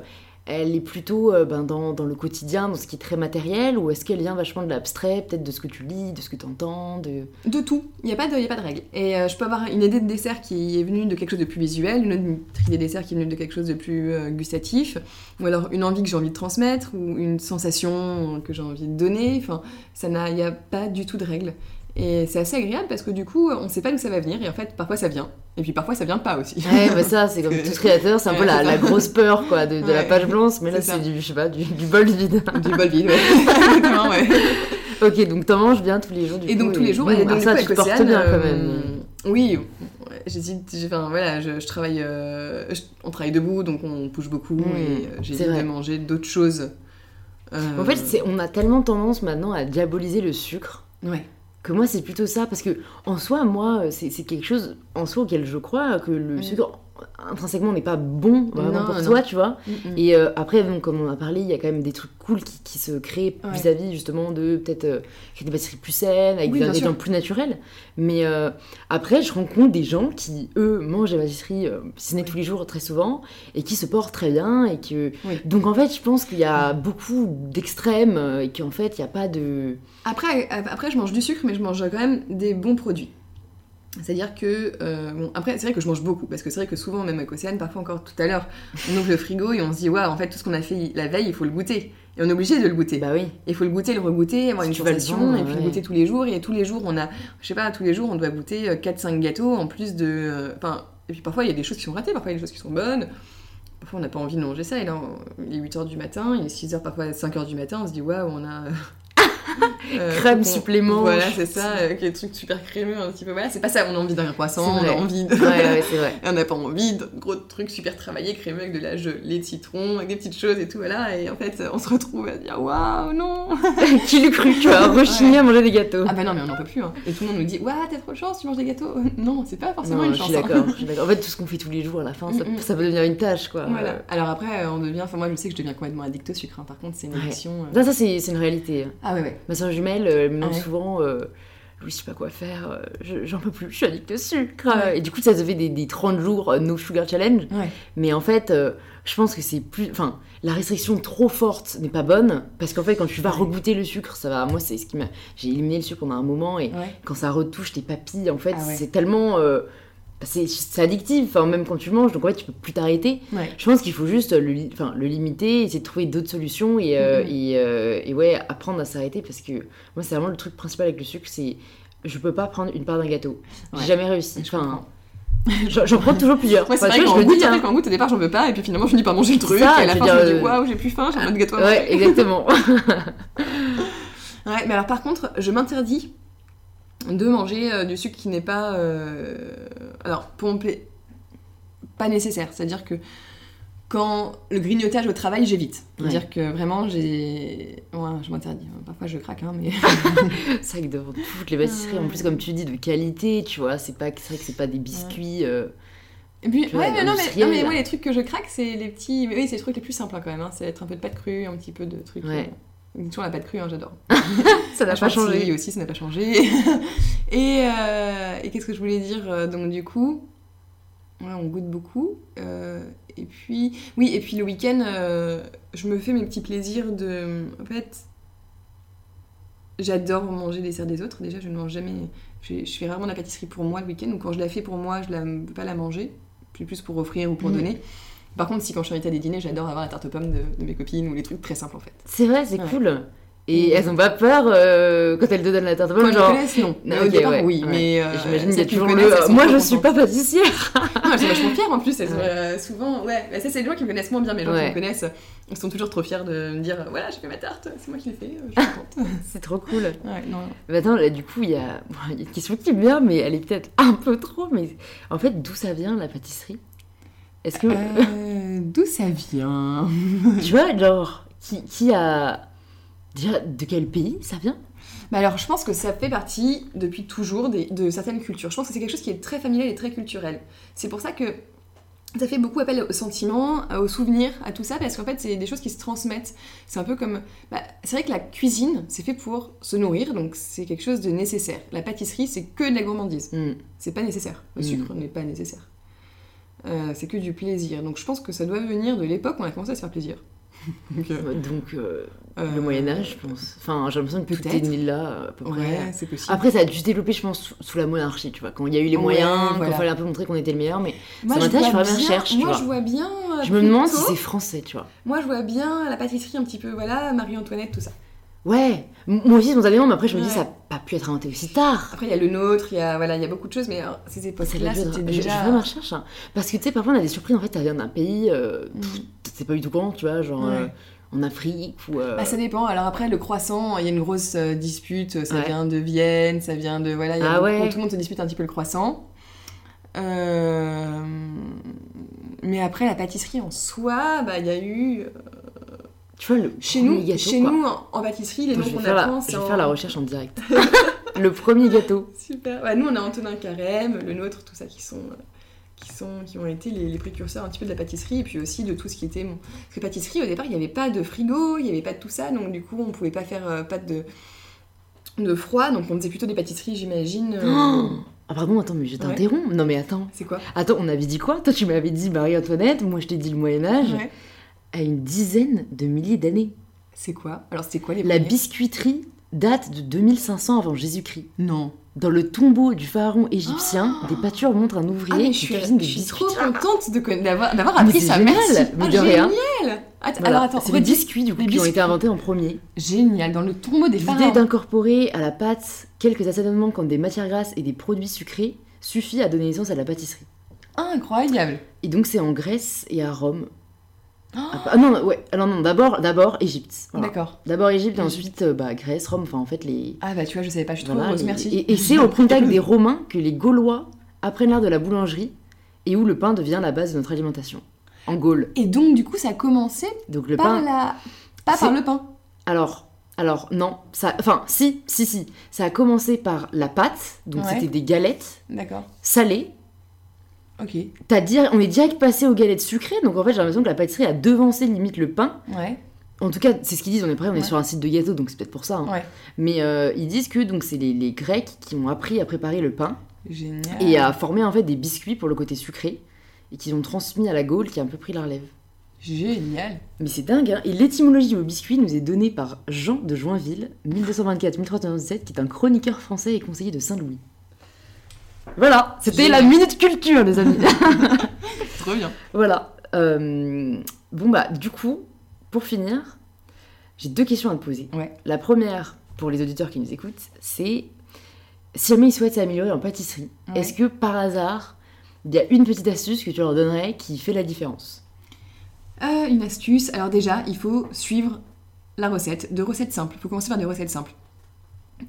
A: elle est plutôt euh, ben, dans, dans le quotidien, dans ce qui est très matériel, ou est-ce qu'elle vient vachement de l'abstrait, peut-être de ce que tu lis, de ce que tu entends, de...
B: de tout, il n'y a, pas de- y a pas de règle. Et je peux avoir une idée de dessert qui est venue de quelque chose de plus visuel, une autre idée de dessert qui est venue de quelque chose de plus gustatif, ou alors une envie que j'ai envie de transmettre, ou une sensation que j'ai envie de donner, enfin, il n'y a pas du tout de règle. Et c'est assez agréable parce que du coup, on ne sait pas d'où ça va venir, et en fait, parfois ça vient, et puis parfois ça vient pas aussi.
A: Ouais, bah ça, c'est comme tout créateur, c'est un peu
B: Ouais,
A: la, grosse peur, quoi, de, de la
B: Ouais.
A: page blanche, mais là,
B: C'est
A: du, je sais pas, du, du bol vide.
B: du bol vide, ouais. Exactement, ouais.
A: ok, donc t'en manges bien tous les jours, du
B: Et
A: coup,
B: donc tous les jours,
A: bon,
B: et donc,
A: ça, tu portes bien, quand
B: euh,
A: même.
B: Oui, ouais, j'hésite, j'ai- enfin voilà, je, je travaille, euh, je- on travaille debout, donc on bouge beaucoup,
A: Mm,
B: et euh,
A: vrai.
B: de manger d'autres choses. Euh,
A: En fait, on a tellement tendance maintenant à diaboliser le sucre
B: ouais,
A: que moi, c'est plutôt ça. Parce que, en soi, moi, c'est quelque chose en soi auquel je crois que le
B: Mm.
A: sucre, intrinsèquement n'est pas bon vraiment
B: Non,
A: pour
B: non.
A: toi, tu vois.
B: Mm, mm.
A: Et euh, après, comme on a parlé, il y a quand même des trucs cool qui, qui se créent
B: Ouais.
A: vis-à-vis justement de peut-être euh, des pâtisseries plus saines, avec
B: Oui,
A: des ingrédients
B: sûr.
A: plus naturels. Mais euh, après, je rencontre des gens qui, eux, mangent des pâtisseries, euh, si ce n'est tous les jours, très souvent, et qui se portent très bien. Et que...
B: Oui.
A: Donc en fait, je pense qu'il y a beaucoup d'extrêmes et qu'en fait, il n'y a pas de.
B: Après, après, je mange du sucre, mais je mange quand même des bons produits. C'est-à-dire que, euh, bon, après, c'est vrai que je mange beaucoup, parce que c'est vrai que souvent, même avec Océane, parfois encore tout à l'heure, on ouvre le frigo et on se dit, waouh, en fait, tout ce qu'on a fait la veille, il faut le goûter. Et on est obligé de le goûter.
A: Bah oui.
B: Il faut le goûter, le regoûter, avoir
A: Si
B: une sensation,
A: vendre,
B: et puis le goûter tous les jours. Et tous les jours, on a, je sais pas, tous les jours, on doit goûter euh, 4-5 gâteaux, en plus de. euh, Enfin, et puis parfois, il y a des choses qui sont ratées, parfois, il y a des choses qui sont bonnes. Parfois, on n'a pas envie de manger ça, et là, on- il est 8h du matin, il est 6h, parfois 5h du matin, on se dit, waouh, on a. euh,
A: Crème supplément.
B: Voilà, c'est ça, euh, des trucs super crémeux, un petit peu. Voilà, c'est pas ça, on a envie d'un croissant, on a envie de.
A: Ouais, ouais, c'est vrai.
B: On n'a pas envie de gros trucs super travaillés, crémeux avec de la gelée de citron, avec des petites choses et tout, voilà. Et en fait, on se retrouve à dire waouh, non
A: Qui l'eût cru, tu vois, rechigner à manger des gâteaux.
B: Ah bah non, mais on n'en peut plus. Hein. Et tout le monde nous dit waouh, t'as trop de chance, tu manges des gâteaux. Non, c'est pas forcément
A: Non,
B: une
A: je
B: chance.
A: suis
B: hein.
A: d'accord. je suis d'accord. En fait, tout ce qu'on fait tous les jours, à la fin, ça,
B: Mm, mm.
A: ça peut devenir une tâche, quoi.
B: Voilà. Alors après, euh, on devient. Enfin, moi, je sais que je deviens complètement addict au sucre. hein. Par contre, c'est une
A: Ouais.
B: addiction. euh.
A: Ça, ça c'est c'est une réalité.
B: Ah ouais, ouais.
A: Ma soeur jumelle euh, elle me demande
B: Ouais.
A: souvent euh, Louis, je sais pas quoi faire, euh, je- j'en peux plus, je suis addict au sucre.
B: Ouais.
A: Et du coup, ça se fait des, des 30 jours euh, no sugar challenge. Mais en fait, euh, je pense que c'est plus. Enfin, la restriction trop forte n'est pas bonne. Parce qu'en fait, quand tu vas regoûter le sucre, ça va. Moi, c'est ce qui m'a. J'ai éliminé le sucre pendant un moment et quand ça retouche tes papilles, en fait,
B: Ah
A: c'est tellement. Bah, c'est c'est addictif, enfin, même quand tu manges, donc en fait, tu peux plus t'arrêter.
B: Ouais.
A: Je pense qu'il faut juste le, enfin, le limiter, essayer de trouver d'autres solutions et, euh,
B: Mhm.
A: et, euh, et ouais, apprendre à s'arrêter parce que moi, c'est vraiment le truc principal avec le sucre, c'est je peux pas prendre une part d'un gâteau. J'ai
B: Ouais.
A: jamais réussi.
B: Je
A: Enfin, j'en prends toujours plusieurs.
B: Moi, c'est
A: Enfin,
B: vrai
A: tu vois,
B: qu'en
A: hein.
B: quand goûte, au départ, j'en veux pas, et puis finalement, je finis par manger le truc,
A: ça,
B: et à la fin, je me dis
A: euh,
B: waouh, j'ai plus faim, j'ai un autre gâteau.
A: Ouais, exactement.
B: Ouais, mais alors par contre, je m'interdis de manger euh, du sucre qui n'est pas. euh, Alors, pla- pas nécessaire. C'est-à-dire que quand le grignotage au travail, j'évite. C'est-à-dire que vraiment, j'ai. Ouais, je m'interdis. Parfois, je craque, hein, mais.
A: c'est vrai que devant toutes les pâtisseries, en plus, comme tu dis, de qualité, tu vois, c'est pas, vrai que c'est pas des biscuits. euh,
B: Et puis,
A: Tu vois,
B: ouais, mais non, mais, non, mais moi, les trucs que je craque, c'est les petits. Mais oui, c'est les trucs les plus simples hein, quand même. Hein. C'est être un peu de pâte crue, un petit peu de trucs.
A: Ouais.
B: euh, Toujours la pâte crue, hein, j'adore.
A: Ça n'a pas changé.
B: aussi, ça n'a pas changé. et euh, et qu'est-ce que je voulais dire euh, Donc, du coup, ouais, on goûte beaucoup. euh, et puis, oui, et puis le week-end, euh, je me fais mes petits plaisirs de. En fait, j'adore manger les desserts des autres. Déjà, je ne mange jamais. Je, je fais rarement la pâtisserie pour moi le week-end, ou quand je la fais pour moi, je ne peux pas la manger. Puis plus pour offrir ou pour
A: Mhm.
B: donner. Par contre, si quand je suis invitée à des dîners, j'adore avoir la tarte aux pommes de, de mes copines ou les trucs très simples en fait.
A: C'est vrai, c'est
B: Ouais.
A: cool. Et elles ont pas peur euh, quand elles te donnent la tarte aux
B: Quand
A: pommes,
B: ils
A: genre.
B: non. Mais
A: Ok,
B: au départ,
A: ouais,
B: oui.
A: ouais.
B: Mais euh,
A: J'imagine qu'il y a toujours le. Moi, je suis pas pâtissière.
B: Elles sont vachement fières en plus. Elles sont,
A: Ouais.
B: euh, souvent, ouais. Bah, ça, c'est les gens qui me connaissent moins bien, mais les gens qui me connaissent, ils sont toujours trop fiers de me dire voilà, j'ai fait ma tarte, c'est moi qui l'ai fait, je suis contente.
A: C'est trop cool.
B: ouais, non.
A: Mais attends, là, du coup, il y a... bon, y a une question qui me vient, mais elle est peut-être un peu trop. Mais en fait, d'où ça vient la pâtisserie? Est-ce que.
B: Euh, D'où ça vient
A: Tu vois, genre, qui, qui a. Déjà, de quel pays ça vient?
B: Bah alors, je pense que ça fait partie depuis toujours des- de certaines cultures. Je pense que c'est quelque chose qui est très familial et très culturel. C'est pour ça que ça fait beaucoup appel aux sentiments, aux souvenirs, à tout ça, parce qu'en fait, c'est des choses qui se transmettent. C'est un peu comme. bah, c'est vrai que la cuisine, c'est fait pour se nourrir, donc c'est quelque chose de nécessaire. La pâtisserie, c'est que de la gourmandise.
A: Hmm.
B: C'est pas nécessaire. Le
A: Mm.
B: sucre n'est pas nécessaire. Euh, c'est que du plaisir. Donc je pense que ça doit venir de l'époque où on a commencé à se faire plaisir. Donc, euh,
A: Donc, euh,
B: euh,
A: le Moyen-Âge, je pense. Enfin, j'ai l'impression que tout est là, à peu près.
B: Ouais, c'est possible.
A: Après, ça a dû se développer, je pense, sous, sous la monarchie, tu vois, quand il y a eu les
B: Ouais,
A: moyens, quand
B: voilà.
A: il fallait un peu montrer qu'on était le meilleur. Mais
B: Moi,
A: ça
B: je
A: m'intéresse,
B: vois
A: bien recherche, tu
B: Moi,
A: vois.
B: je vois bien.
A: je me demande si c'est français, tu vois.
B: Moi, je vois bien la pâtisserie un petit peu, voilà, Marie-Antoinette, tout ça.
A: Ouais, moi aussi spontanément, mais après, je me dis,
B: Ouais.
A: ça n'a pas pu être inventé aussi tard.
B: Après, il y a le nôtre, il y a, voilà, il y a beaucoup de choses, mais euh, ces époques-là,
A: la vie,
B: c'était
A: je, je
B: déjà.
A: ferai ma recherche. hein. Parce que tu sais, parfois on a des surprises, en fait, ça vient d'un pays, euh, pff, c'est pas du tout quand, tu vois, genre
B: Ouais.
A: euh, en Afrique ou. euh,
B: Bah, ça dépend. Alors après, le croissant, il y a une grosse euh, dispute. Ça
A: Ouais.
B: vient de Vienne, ça vient de... Voilà, il y a
A: Ah
B: beaucoup-
A: ouais.
B: tout le monde se dispute un petit peu le croissant. Euh, Mais après, la pâtisserie en soi, bah, il y a eu...
A: tu vois, le
B: Chez nous,
A: gâteau,
B: chez
A: quoi.
B: nous en, en pâtisserie, les noms qu'on
A: la,
B: apprend,
A: je
B: c'est
A: vais
B: en...
A: faire la recherche en direct. le premier gâteau.
B: Super. Ouais, nous, on a Antonin Carême, le nôtre, tout ça, qui sont, qui, sont, qui ont été les, les précurseurs un petit peu de la pâtisserie et puis aussi de tout ce qui était. Bon, parce que pâtisserie, au départ, il n'y avait pas de frigo, il n'y avait pas de tout ça, donc du coup, on pouvait pas faire euh, pas de, de froid, donc on faisait plutôt des pâtisseries, j'imagine. euh,
A: Oh ah pardon, attends, mais je t'interromps. Non mais attends.
B: C'est quoi?
A: Attends, on avait dit quoi? Toi tu m'avais dit Marie-Antoinette, moi je t'ai dit le Moyen-Âge,
B: Ouais.
A: À une dizaine de milliers d'années.
B: C'est quoi? Alors, c'était quoi les
A: La biscuiterie date de 2500 avant Jésus-Christ.
B: Non.
A: Dans le tombeau du pharaon égyptien, des pâtures montrent un
B: Ah,
A: ouvrier
B: mais
A: qui
B: je suis,
A: cuisine des
B: je suis trop contente d'avoir appris
A: c'est
B: ça.
A: génial,
B: Merci.
A: mais
B: Ah,
A: de rien.
B: Génial. Att-
A: Voilà.
B: Alors attends,
A: c'est les biscuits du coup
B: les
A: qui ont été inventés en premier.
B: Génial. Dans le tombeau des
A: L'idée
B: pharaons.
A: d'incorporer à la pâte quelques assaisonnements comme des matières grasses et des produits sucrés suffit à donner naissance à la pâtisserie.
B: Incroyable.
A: Et donc c'est en Grèce et à Rome.
B: Oh.
A: Ah, non, ouais, alors non, d'abord, d'abord Égypte. Voilà.
B: D'accord.
A: D'abord Égypte et ensuite euh, bah, Grèce, Rome, enfin en fait les.
B: Ah bah tu vois, je savais pas, je suis trop heureuse,
A: les-
B: merci.
A: Et, et c'est au contact des Romains que les Gaulois apprennent l'art de la boulangerie et où le pain devient la base de notre alimentation. En Gaule.
B: Et donc du coup, ça a commencé
A: Donc le
B: par
A: pain.
B: la... Pas par le pain.
A: Alors, alors non, ça, enfin si, si, si, ça a commencé par la pâte, donc
B: Ouais.
A: c'était des galettes
B: D'accord.
A: salées.
B: Ok.
A: T'as dir- on est direct passé aux galettes sucrées, donc en fait j'ai l'impression que la pâtisserie a devancé limite le pain.
B: Ouais.
A: En tout cas, c'est ce qu'ils disent. On est prêt, on est
B: Ouais.
A: sur un site de gâteau, donc c'est peut-être pour ça. hein.
B: Ouais.
A: Mais euh, ils disent que donc c'est les, les Grecs qui ont appris à préparer le pain
B: Génial.
A: et à former en fait des biscuits pour le côté sucré et qu'ils ont transmis à la Gaule qui a un peu pris la relève.
B: Génial.
A: Mais c'est dingue, hein Et l'étymologie mot biscuit nous est donnée par Jean de Joinville, 1224-1397, qui est un chroniqueur français et conseiller de Saint-Louis. Voilà, c'était la minute culture, les amis.
B: Trop bien.
A: voilà. Euh, bon bah, du coup, pour finir, j'ai deux questions à te poser.
B: Ouais.
A: La première, pour les auditeurs qui nous écoutent, c'est si jamais ils souhaitent s'améliorer en pâtisserie,
B: Ouais.
A: est-ce que par hasard, il y a une petite astuce que tu leur donnerais qui fait la différence?
B: Euh, une astuce. Alors déjà, il faut suivre la recette. De recettes simples. Il faut commencer par des recettes simples.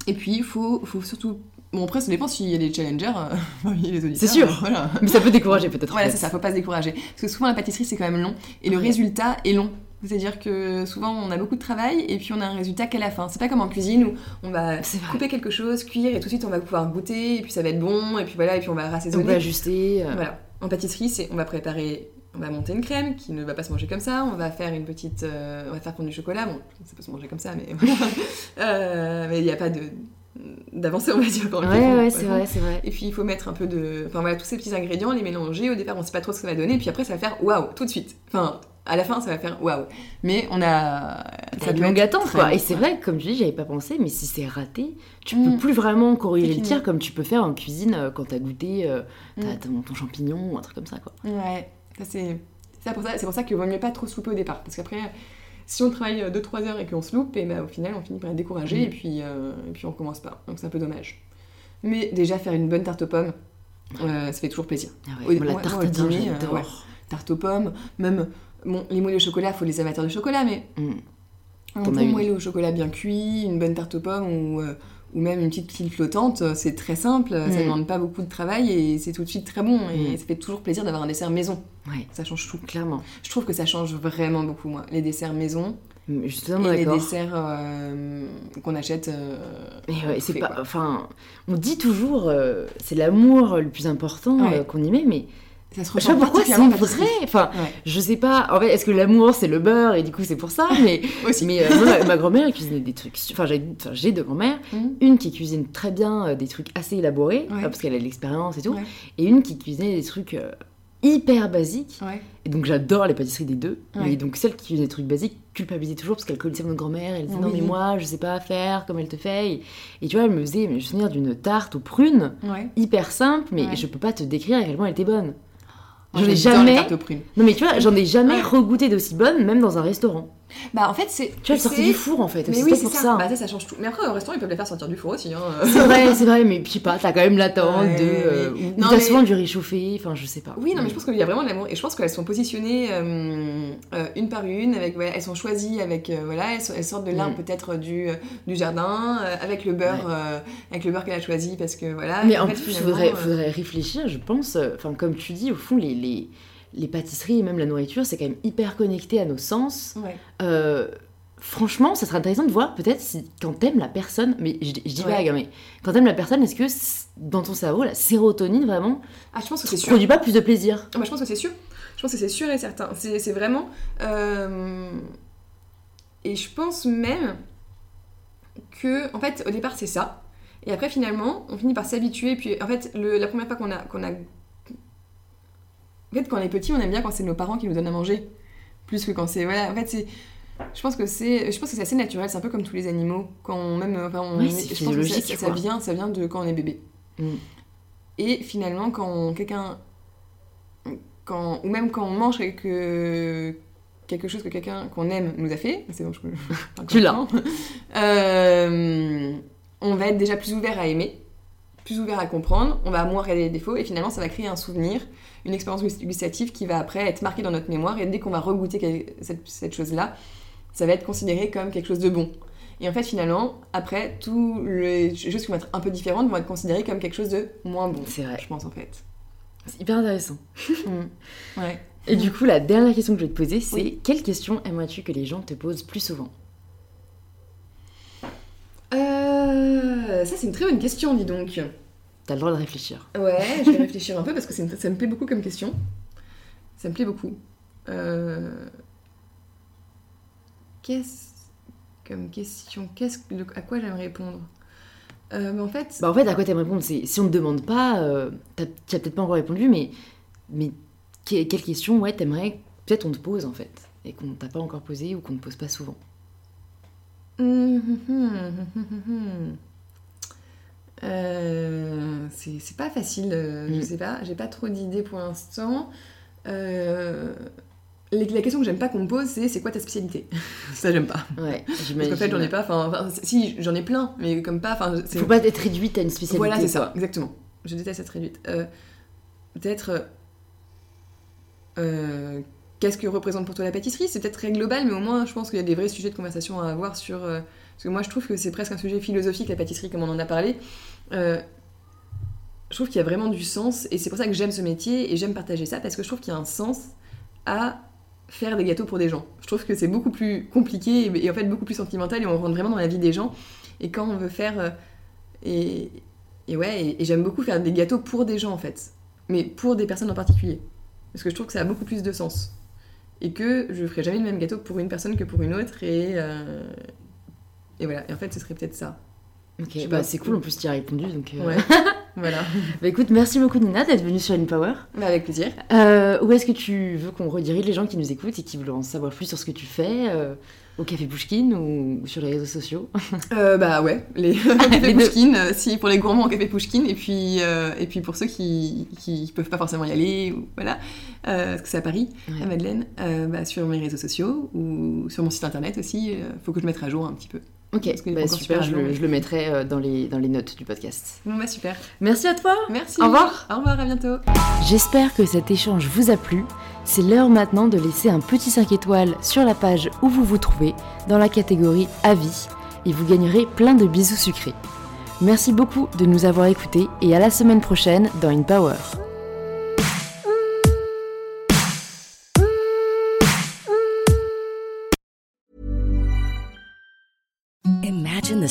B: Et puis, il faut, faut surtout... Bon, après, ça dépend s'il y a des challengers, euh, parmi les auditeurs.
A: C'est sûr.
B: euh, Voilà.
A: Mais ça peut décourager peut-être. en
B: Voilà,
A: fait.
B: c'est ça, faut pas se décourager. Parce que souvent la pâtisserie c'est quand même long et le
A: Ouais.
B: résultat est long. C'est-à-dire que souvent on a beaucoup de travail et puis on a un résultat qu'à la fin. C'est pas comme en cuisine où on va couper quelque chose, cuire et tout de suite on va pouvoir goûter et puis ça va être bon et puis voilà et puis on va
A: On peut
B: rassaisonner.
A: ajuster. euh,
B: Voilà. En pâtisserie, c'est on va préparer, on va monter une crème qui ne va pas se manger comme ça. On va faire une petite, euh, on va faire fondre du chocolat. Bon, ça peut se manger comme ça, mais Euh, mais il n'y a pas de d'avancée on va dire quand on le
A: Ouais, ouais, c'est vrai, c'est vrai.
B: et puis il faut mettre un peu de. Enfin voilà, tous ces petits ingrédients, les mélanger. Au départ, on sait pas trop ce que ça va donner. Et puis après, ça va faire waouh, tout de suite. Enfin, à la fin, ça va faire waouh. Mais on a.
A: Ça longue attente, quoi.
B: long,
A: Et c'est vrai, comme tu dis, j'avais pas pensé, mais si c'est raté, tu
B: Mm.
A: peux plus vraiment corriger le tir comme tu peux faire en cuisine euh, quand t'as goûté euh, t'as-
B: Mm.
A: ton, ton champignon ou un truc comme ça, quoi.
B: Ouais, ça c'est. C'est pour ça, c'est pour ça qu'il vaut mieux pas trop se louper au départ. Parce qu'après, si on travaille 2-3 heures et qu'on se loupe, et ben, au final, on finit par être découragé
A: Mm.
B: et, puis, euh, et puis on recommence pas. Donc c'est un peu dommage. Mais déjà, faire une bonne tarte aux pommes, euh, ça fait toujours plaisir.
A: Ah ouais, la tarte
B: moi,
A: à
B: au
A: dinde,
B: dîner, euh,
A: j'adore.
B: ouais. Tarte aux pommes, même. Bon, les moelleux au chocolat, faut les amateurs de chocolat, mais
A: Mm.
B: Un bon moelleux au chocolat bien cuit, une bonne tarte aux pommes ou, euh, ou même une petite pile flottante, euh, c'est très simple, ça
A: Mm.
B: ne demande pas beaucoup de travail et c'est tout de suite très bon. Et
A: Mm.
B: ça fait toujours plaisir d'avoir un dessert maison.
A: Ouais,
B: Ça change tout.
A: clairement.
B: Je trouve que ça change vraiment beaucoup, moi. Les desserts maison
A: Mm, Je suis
B: et les desserts euh, qu'on achète. euh,
A: Mais ouais, c'est pas. Enfin, on dit toujours, euh, c'est l'amour le plus important
B: Ouais.
A: qu'on y met, mais
B: Ça se
A: je sais
B: ressent
A: pourquoi c'est vrai. Enfin,
B: Ouais,
A: je sais pas. En fait, est-ce que l'amour c'est le beurre et du coup c'est pour ça Mais,
B: aussi.
A: mais euh, moi, ma, grand-mère elle cuisinait des trucs. Enfin, j'ai deux grand-mères.
B: Mhm.
A: Une qui cuisine très bien euh, des trucs assez élaborés,
B: Ouais.
A: euh, parce qu'elle a de l'expérience et tout,
B: Ouais.
A: et une qui cuisinait des trucs euh, hyper basiques. Et donc j'adore les pâtisseries des deux. Mais donc celle qui cuisinait des trucs basiques culpabilisait toujours parce qu'elle connaissait notre grand-mère. Elle disait non
B: Oui.
A: mais moi je sais pas faire comme elle te fait. Et, et tu vois, elle me faisait me souvenir d'une tarte aux prunes hyper simple, mais je peux pas te décrire à quel point elle était bonne. J'en ai jamais. Non mais tu vois, j'en ai jamais
B: Ouais.
A: regoûté d'aussi bonne, même dans un restaurant.
B: Bah en fait, c'est.
A: Tu vois,
B: c'est-
A: du four en fait.
B: Mais oui, c'est
A: pour
B: ça.
A: ça.
B: Bah ça, ça change tout. Mais après, au restaurant, ils peuvent les faire sortir du four aussi. Hein.
A: C'est vrai, c'est vrai, mais je sais pas, t'as quand même l'attente
B: Ouais,
A: de. euh, t'as
B: mais-
A: souvent du réchauffé, enfin je sais pas.
B: Oui, non, mais je pense qu'il y a vraiment de l'amour. Et je pense qu'elles sont positionnées euh, euh, une par une. Avec, voilà, elles sont choisies avec. euh, voilà, elles, sont- elles sortent de l'arbre
A: Mm.
B: peut-être du, euh, du jardin, euh, avec le beurre,
A: Ouais.
B: euh, avec le beurre qu'elle a choisi parce que voilà.
A: Mais en
B: fait,
A: plus, faudrait,
B: euh,
A: faudrait réfléchir, je pense. euh, Enfin, comme tu dis, au fond, les, les, les pâtisseries et même la nourriture, c'est quand même hyper connecté à nos sens.
B: Ouais.
A: Euh, franchement, ça serait intéressant de voir peut-être si quand t'aimes la personne, mais je, je dis
B: Ouais.
A: pas, mais quand t'aimes la personne, est-ce que dans ton cerveau, la sérotonine vraiment
B: Ah, je pense que c'est sûr.
A: produit pas plus de plaisir?
B: Ah bah, je pense que c'est sûr. Je pense que c'est sûr et certain. C'est c'est vraiment. euh, Et je pense même que, en fait, au départ, c'est ça. Et après, finalement, on finit par s'habituer. Puis, en fait, le- la première fois qu'on a, qu'on a. En fait, quand on est petit, on aime bien quand c'est nos parents qui nous donnent à manger. Plus que quand c'est. Voilà, en fait, c'est. Je pense que c'est, je pense que c'est assez naturel. C'est un peu comme tous les animaux. Quand on même, enfin, on,
A: Oui, c'est
B: je pense que ça, vient, ça vient de quand on est bébé.
A: Mm.
B: Et finalement, quand quelqu'un quand, ou même quand on mange quelque, quelque chose que quelqu'un qu'on aime nous a fait, c'est bon, je, je-
A: Tu l'as.
B: Euh, on va être déjà plus ouvert à aimer, plus ouvert à comprendre, on va moins regarder les défauts, et finalement, ça va créer un souvenir, une expérience gust- gustative qui va après être marquée dans notre mémoire, et dès qu'on va regoûter cette, cette chose-là, ça va être considéré comme quelque chose de bon. Et en fait, finalement, après, toutes les choses qui vont être un peu différentes vont être considérées comme quelque chose de moins bon.
A: C'est vrai.
B: Je pense, en fait.
A: C'est hyper intéressant.
B: Ouais.
A: Et du coup, la dernière question que je vais te poser, c'est
B: Oui.
A: quelle question aimerais-tu que les gens te posent plus souvent?
B: Euh, ça, c'est une très bonne question, dis donc.
A: T'as le droit de réfléchir.
B: Ouais, je vais réfléchir un peu parce que c'est une- ça me plaît beaucoup comme question. Ça me plaît beaucoup. Euh, Qu'est-ce comme question Qu'est-ce de- à quoi j'aime répondre? Euh, mais En fait,
A: Bah en fait, à quoi t'aimerais répondre si on te demande pas, euh, t'as peut-être pas encore répondu, mais mais que- quelle question ouais t'aimerais peut-être on te pose en fait et qu'on t'a pas encore posé ou qu'on ne pose pas souvent.
B: Euh, c'est c'est pas facile, euh, je
A: Mm.
B: sais pas, j'ai pas trop d'idées pour l'instant. Euh, la question que j'aime pas qu'on me pose, c'est c'est quoi ta spécialité? Ça, j'aime pas.
A: Ouais,
B: Parce qu'en fait, j'en ai pas, enfin, si, j'en ai plein, mais comme pas,
A: Faut pas être réduite à une spécialité.
B: Voilà, c'est ça, exactement. Je déteste être réduite. Euh, peut-être. euh, Qu'est-ce que représente pour toi la pâtisserie? C'est peut-être très global, mais au moins, je pense qu'il y a des vrais sujets de conversation à avoir sur. parce que moi, je trouve que c'est presque un sujet philosophique, la pâtisserie, comme on en a parlé. Euh, je trouve qu'il y a vraiment du sens, et c'est pour ça que j'aime ce métier, et j'aime partager ça, parce que je trouve qu'il y a un sens à faire des gâteaux pour des gens. Je trouve que c'est beaucoup plus compliqué, et, en fait beaucoup plus sentimental, et on rentre vraiment dans la vie des gens. Et quand on veut faire... euh, et, et ouais, et, et j'aime beaucoup faire des gâteaux pour des gens en fait, mais pour des personnes en particulier. Parce que je trouve que ça a beaucoup plus de sens. Et que je ferai jamais le même gâteau pour une personne que pour une autre, et, euh, et voilà. Et en fait, ce serait peut-être ça.
A: Ok, bah
B: pas.
A: c'est cool, en plus tu y as répondu donc. euh,
B: Ouais, voilà.
A: Bah écoute, merci beaucoup Nina d'être venue sur InPower.
B: Bah, avec plaisir.
A: Euh, où est-ce que tu veux qu'on redirige les gens qui nous écoutent et qui veulent en savoir plus sur ce que tu fais euh, au Café Pouchkine ou sur les réseaux sociaux?
B: Bah ouais, les café. Pouchkine, si pour les gourmands au café Pouchkine, et puis, et puis pour ceux qui, qui peuvent pas forcément y aller, ou, voilà, parce que c'est à Paris,
A: Ouais.
B: à Madeleine, bah, sur mes réseaux sociaux ou sur mon site internet aussi, euh, faut que je mette à jour un petit peu.
A: Ok, bah super,
B: super
A: je le,
B: mais-
A: je le mettrai euh, dans les, dans les notes du podcast.
B: Bon bah super.
A: Merci à toi
B: Merci.
A: Au revoir.
B: Au revoir, à bientôt.
A: J'espère que cet échange vous a plu. C'est l'heure maintenant de laisser un petit 5 étoiles sur la page où vous vous trouvez, dans la catégorie Avis, et vous gagnerez plein de bisous sucrés. Merci beaucoup de nous avoir écoutés et à la semaine prochaine dans In Power.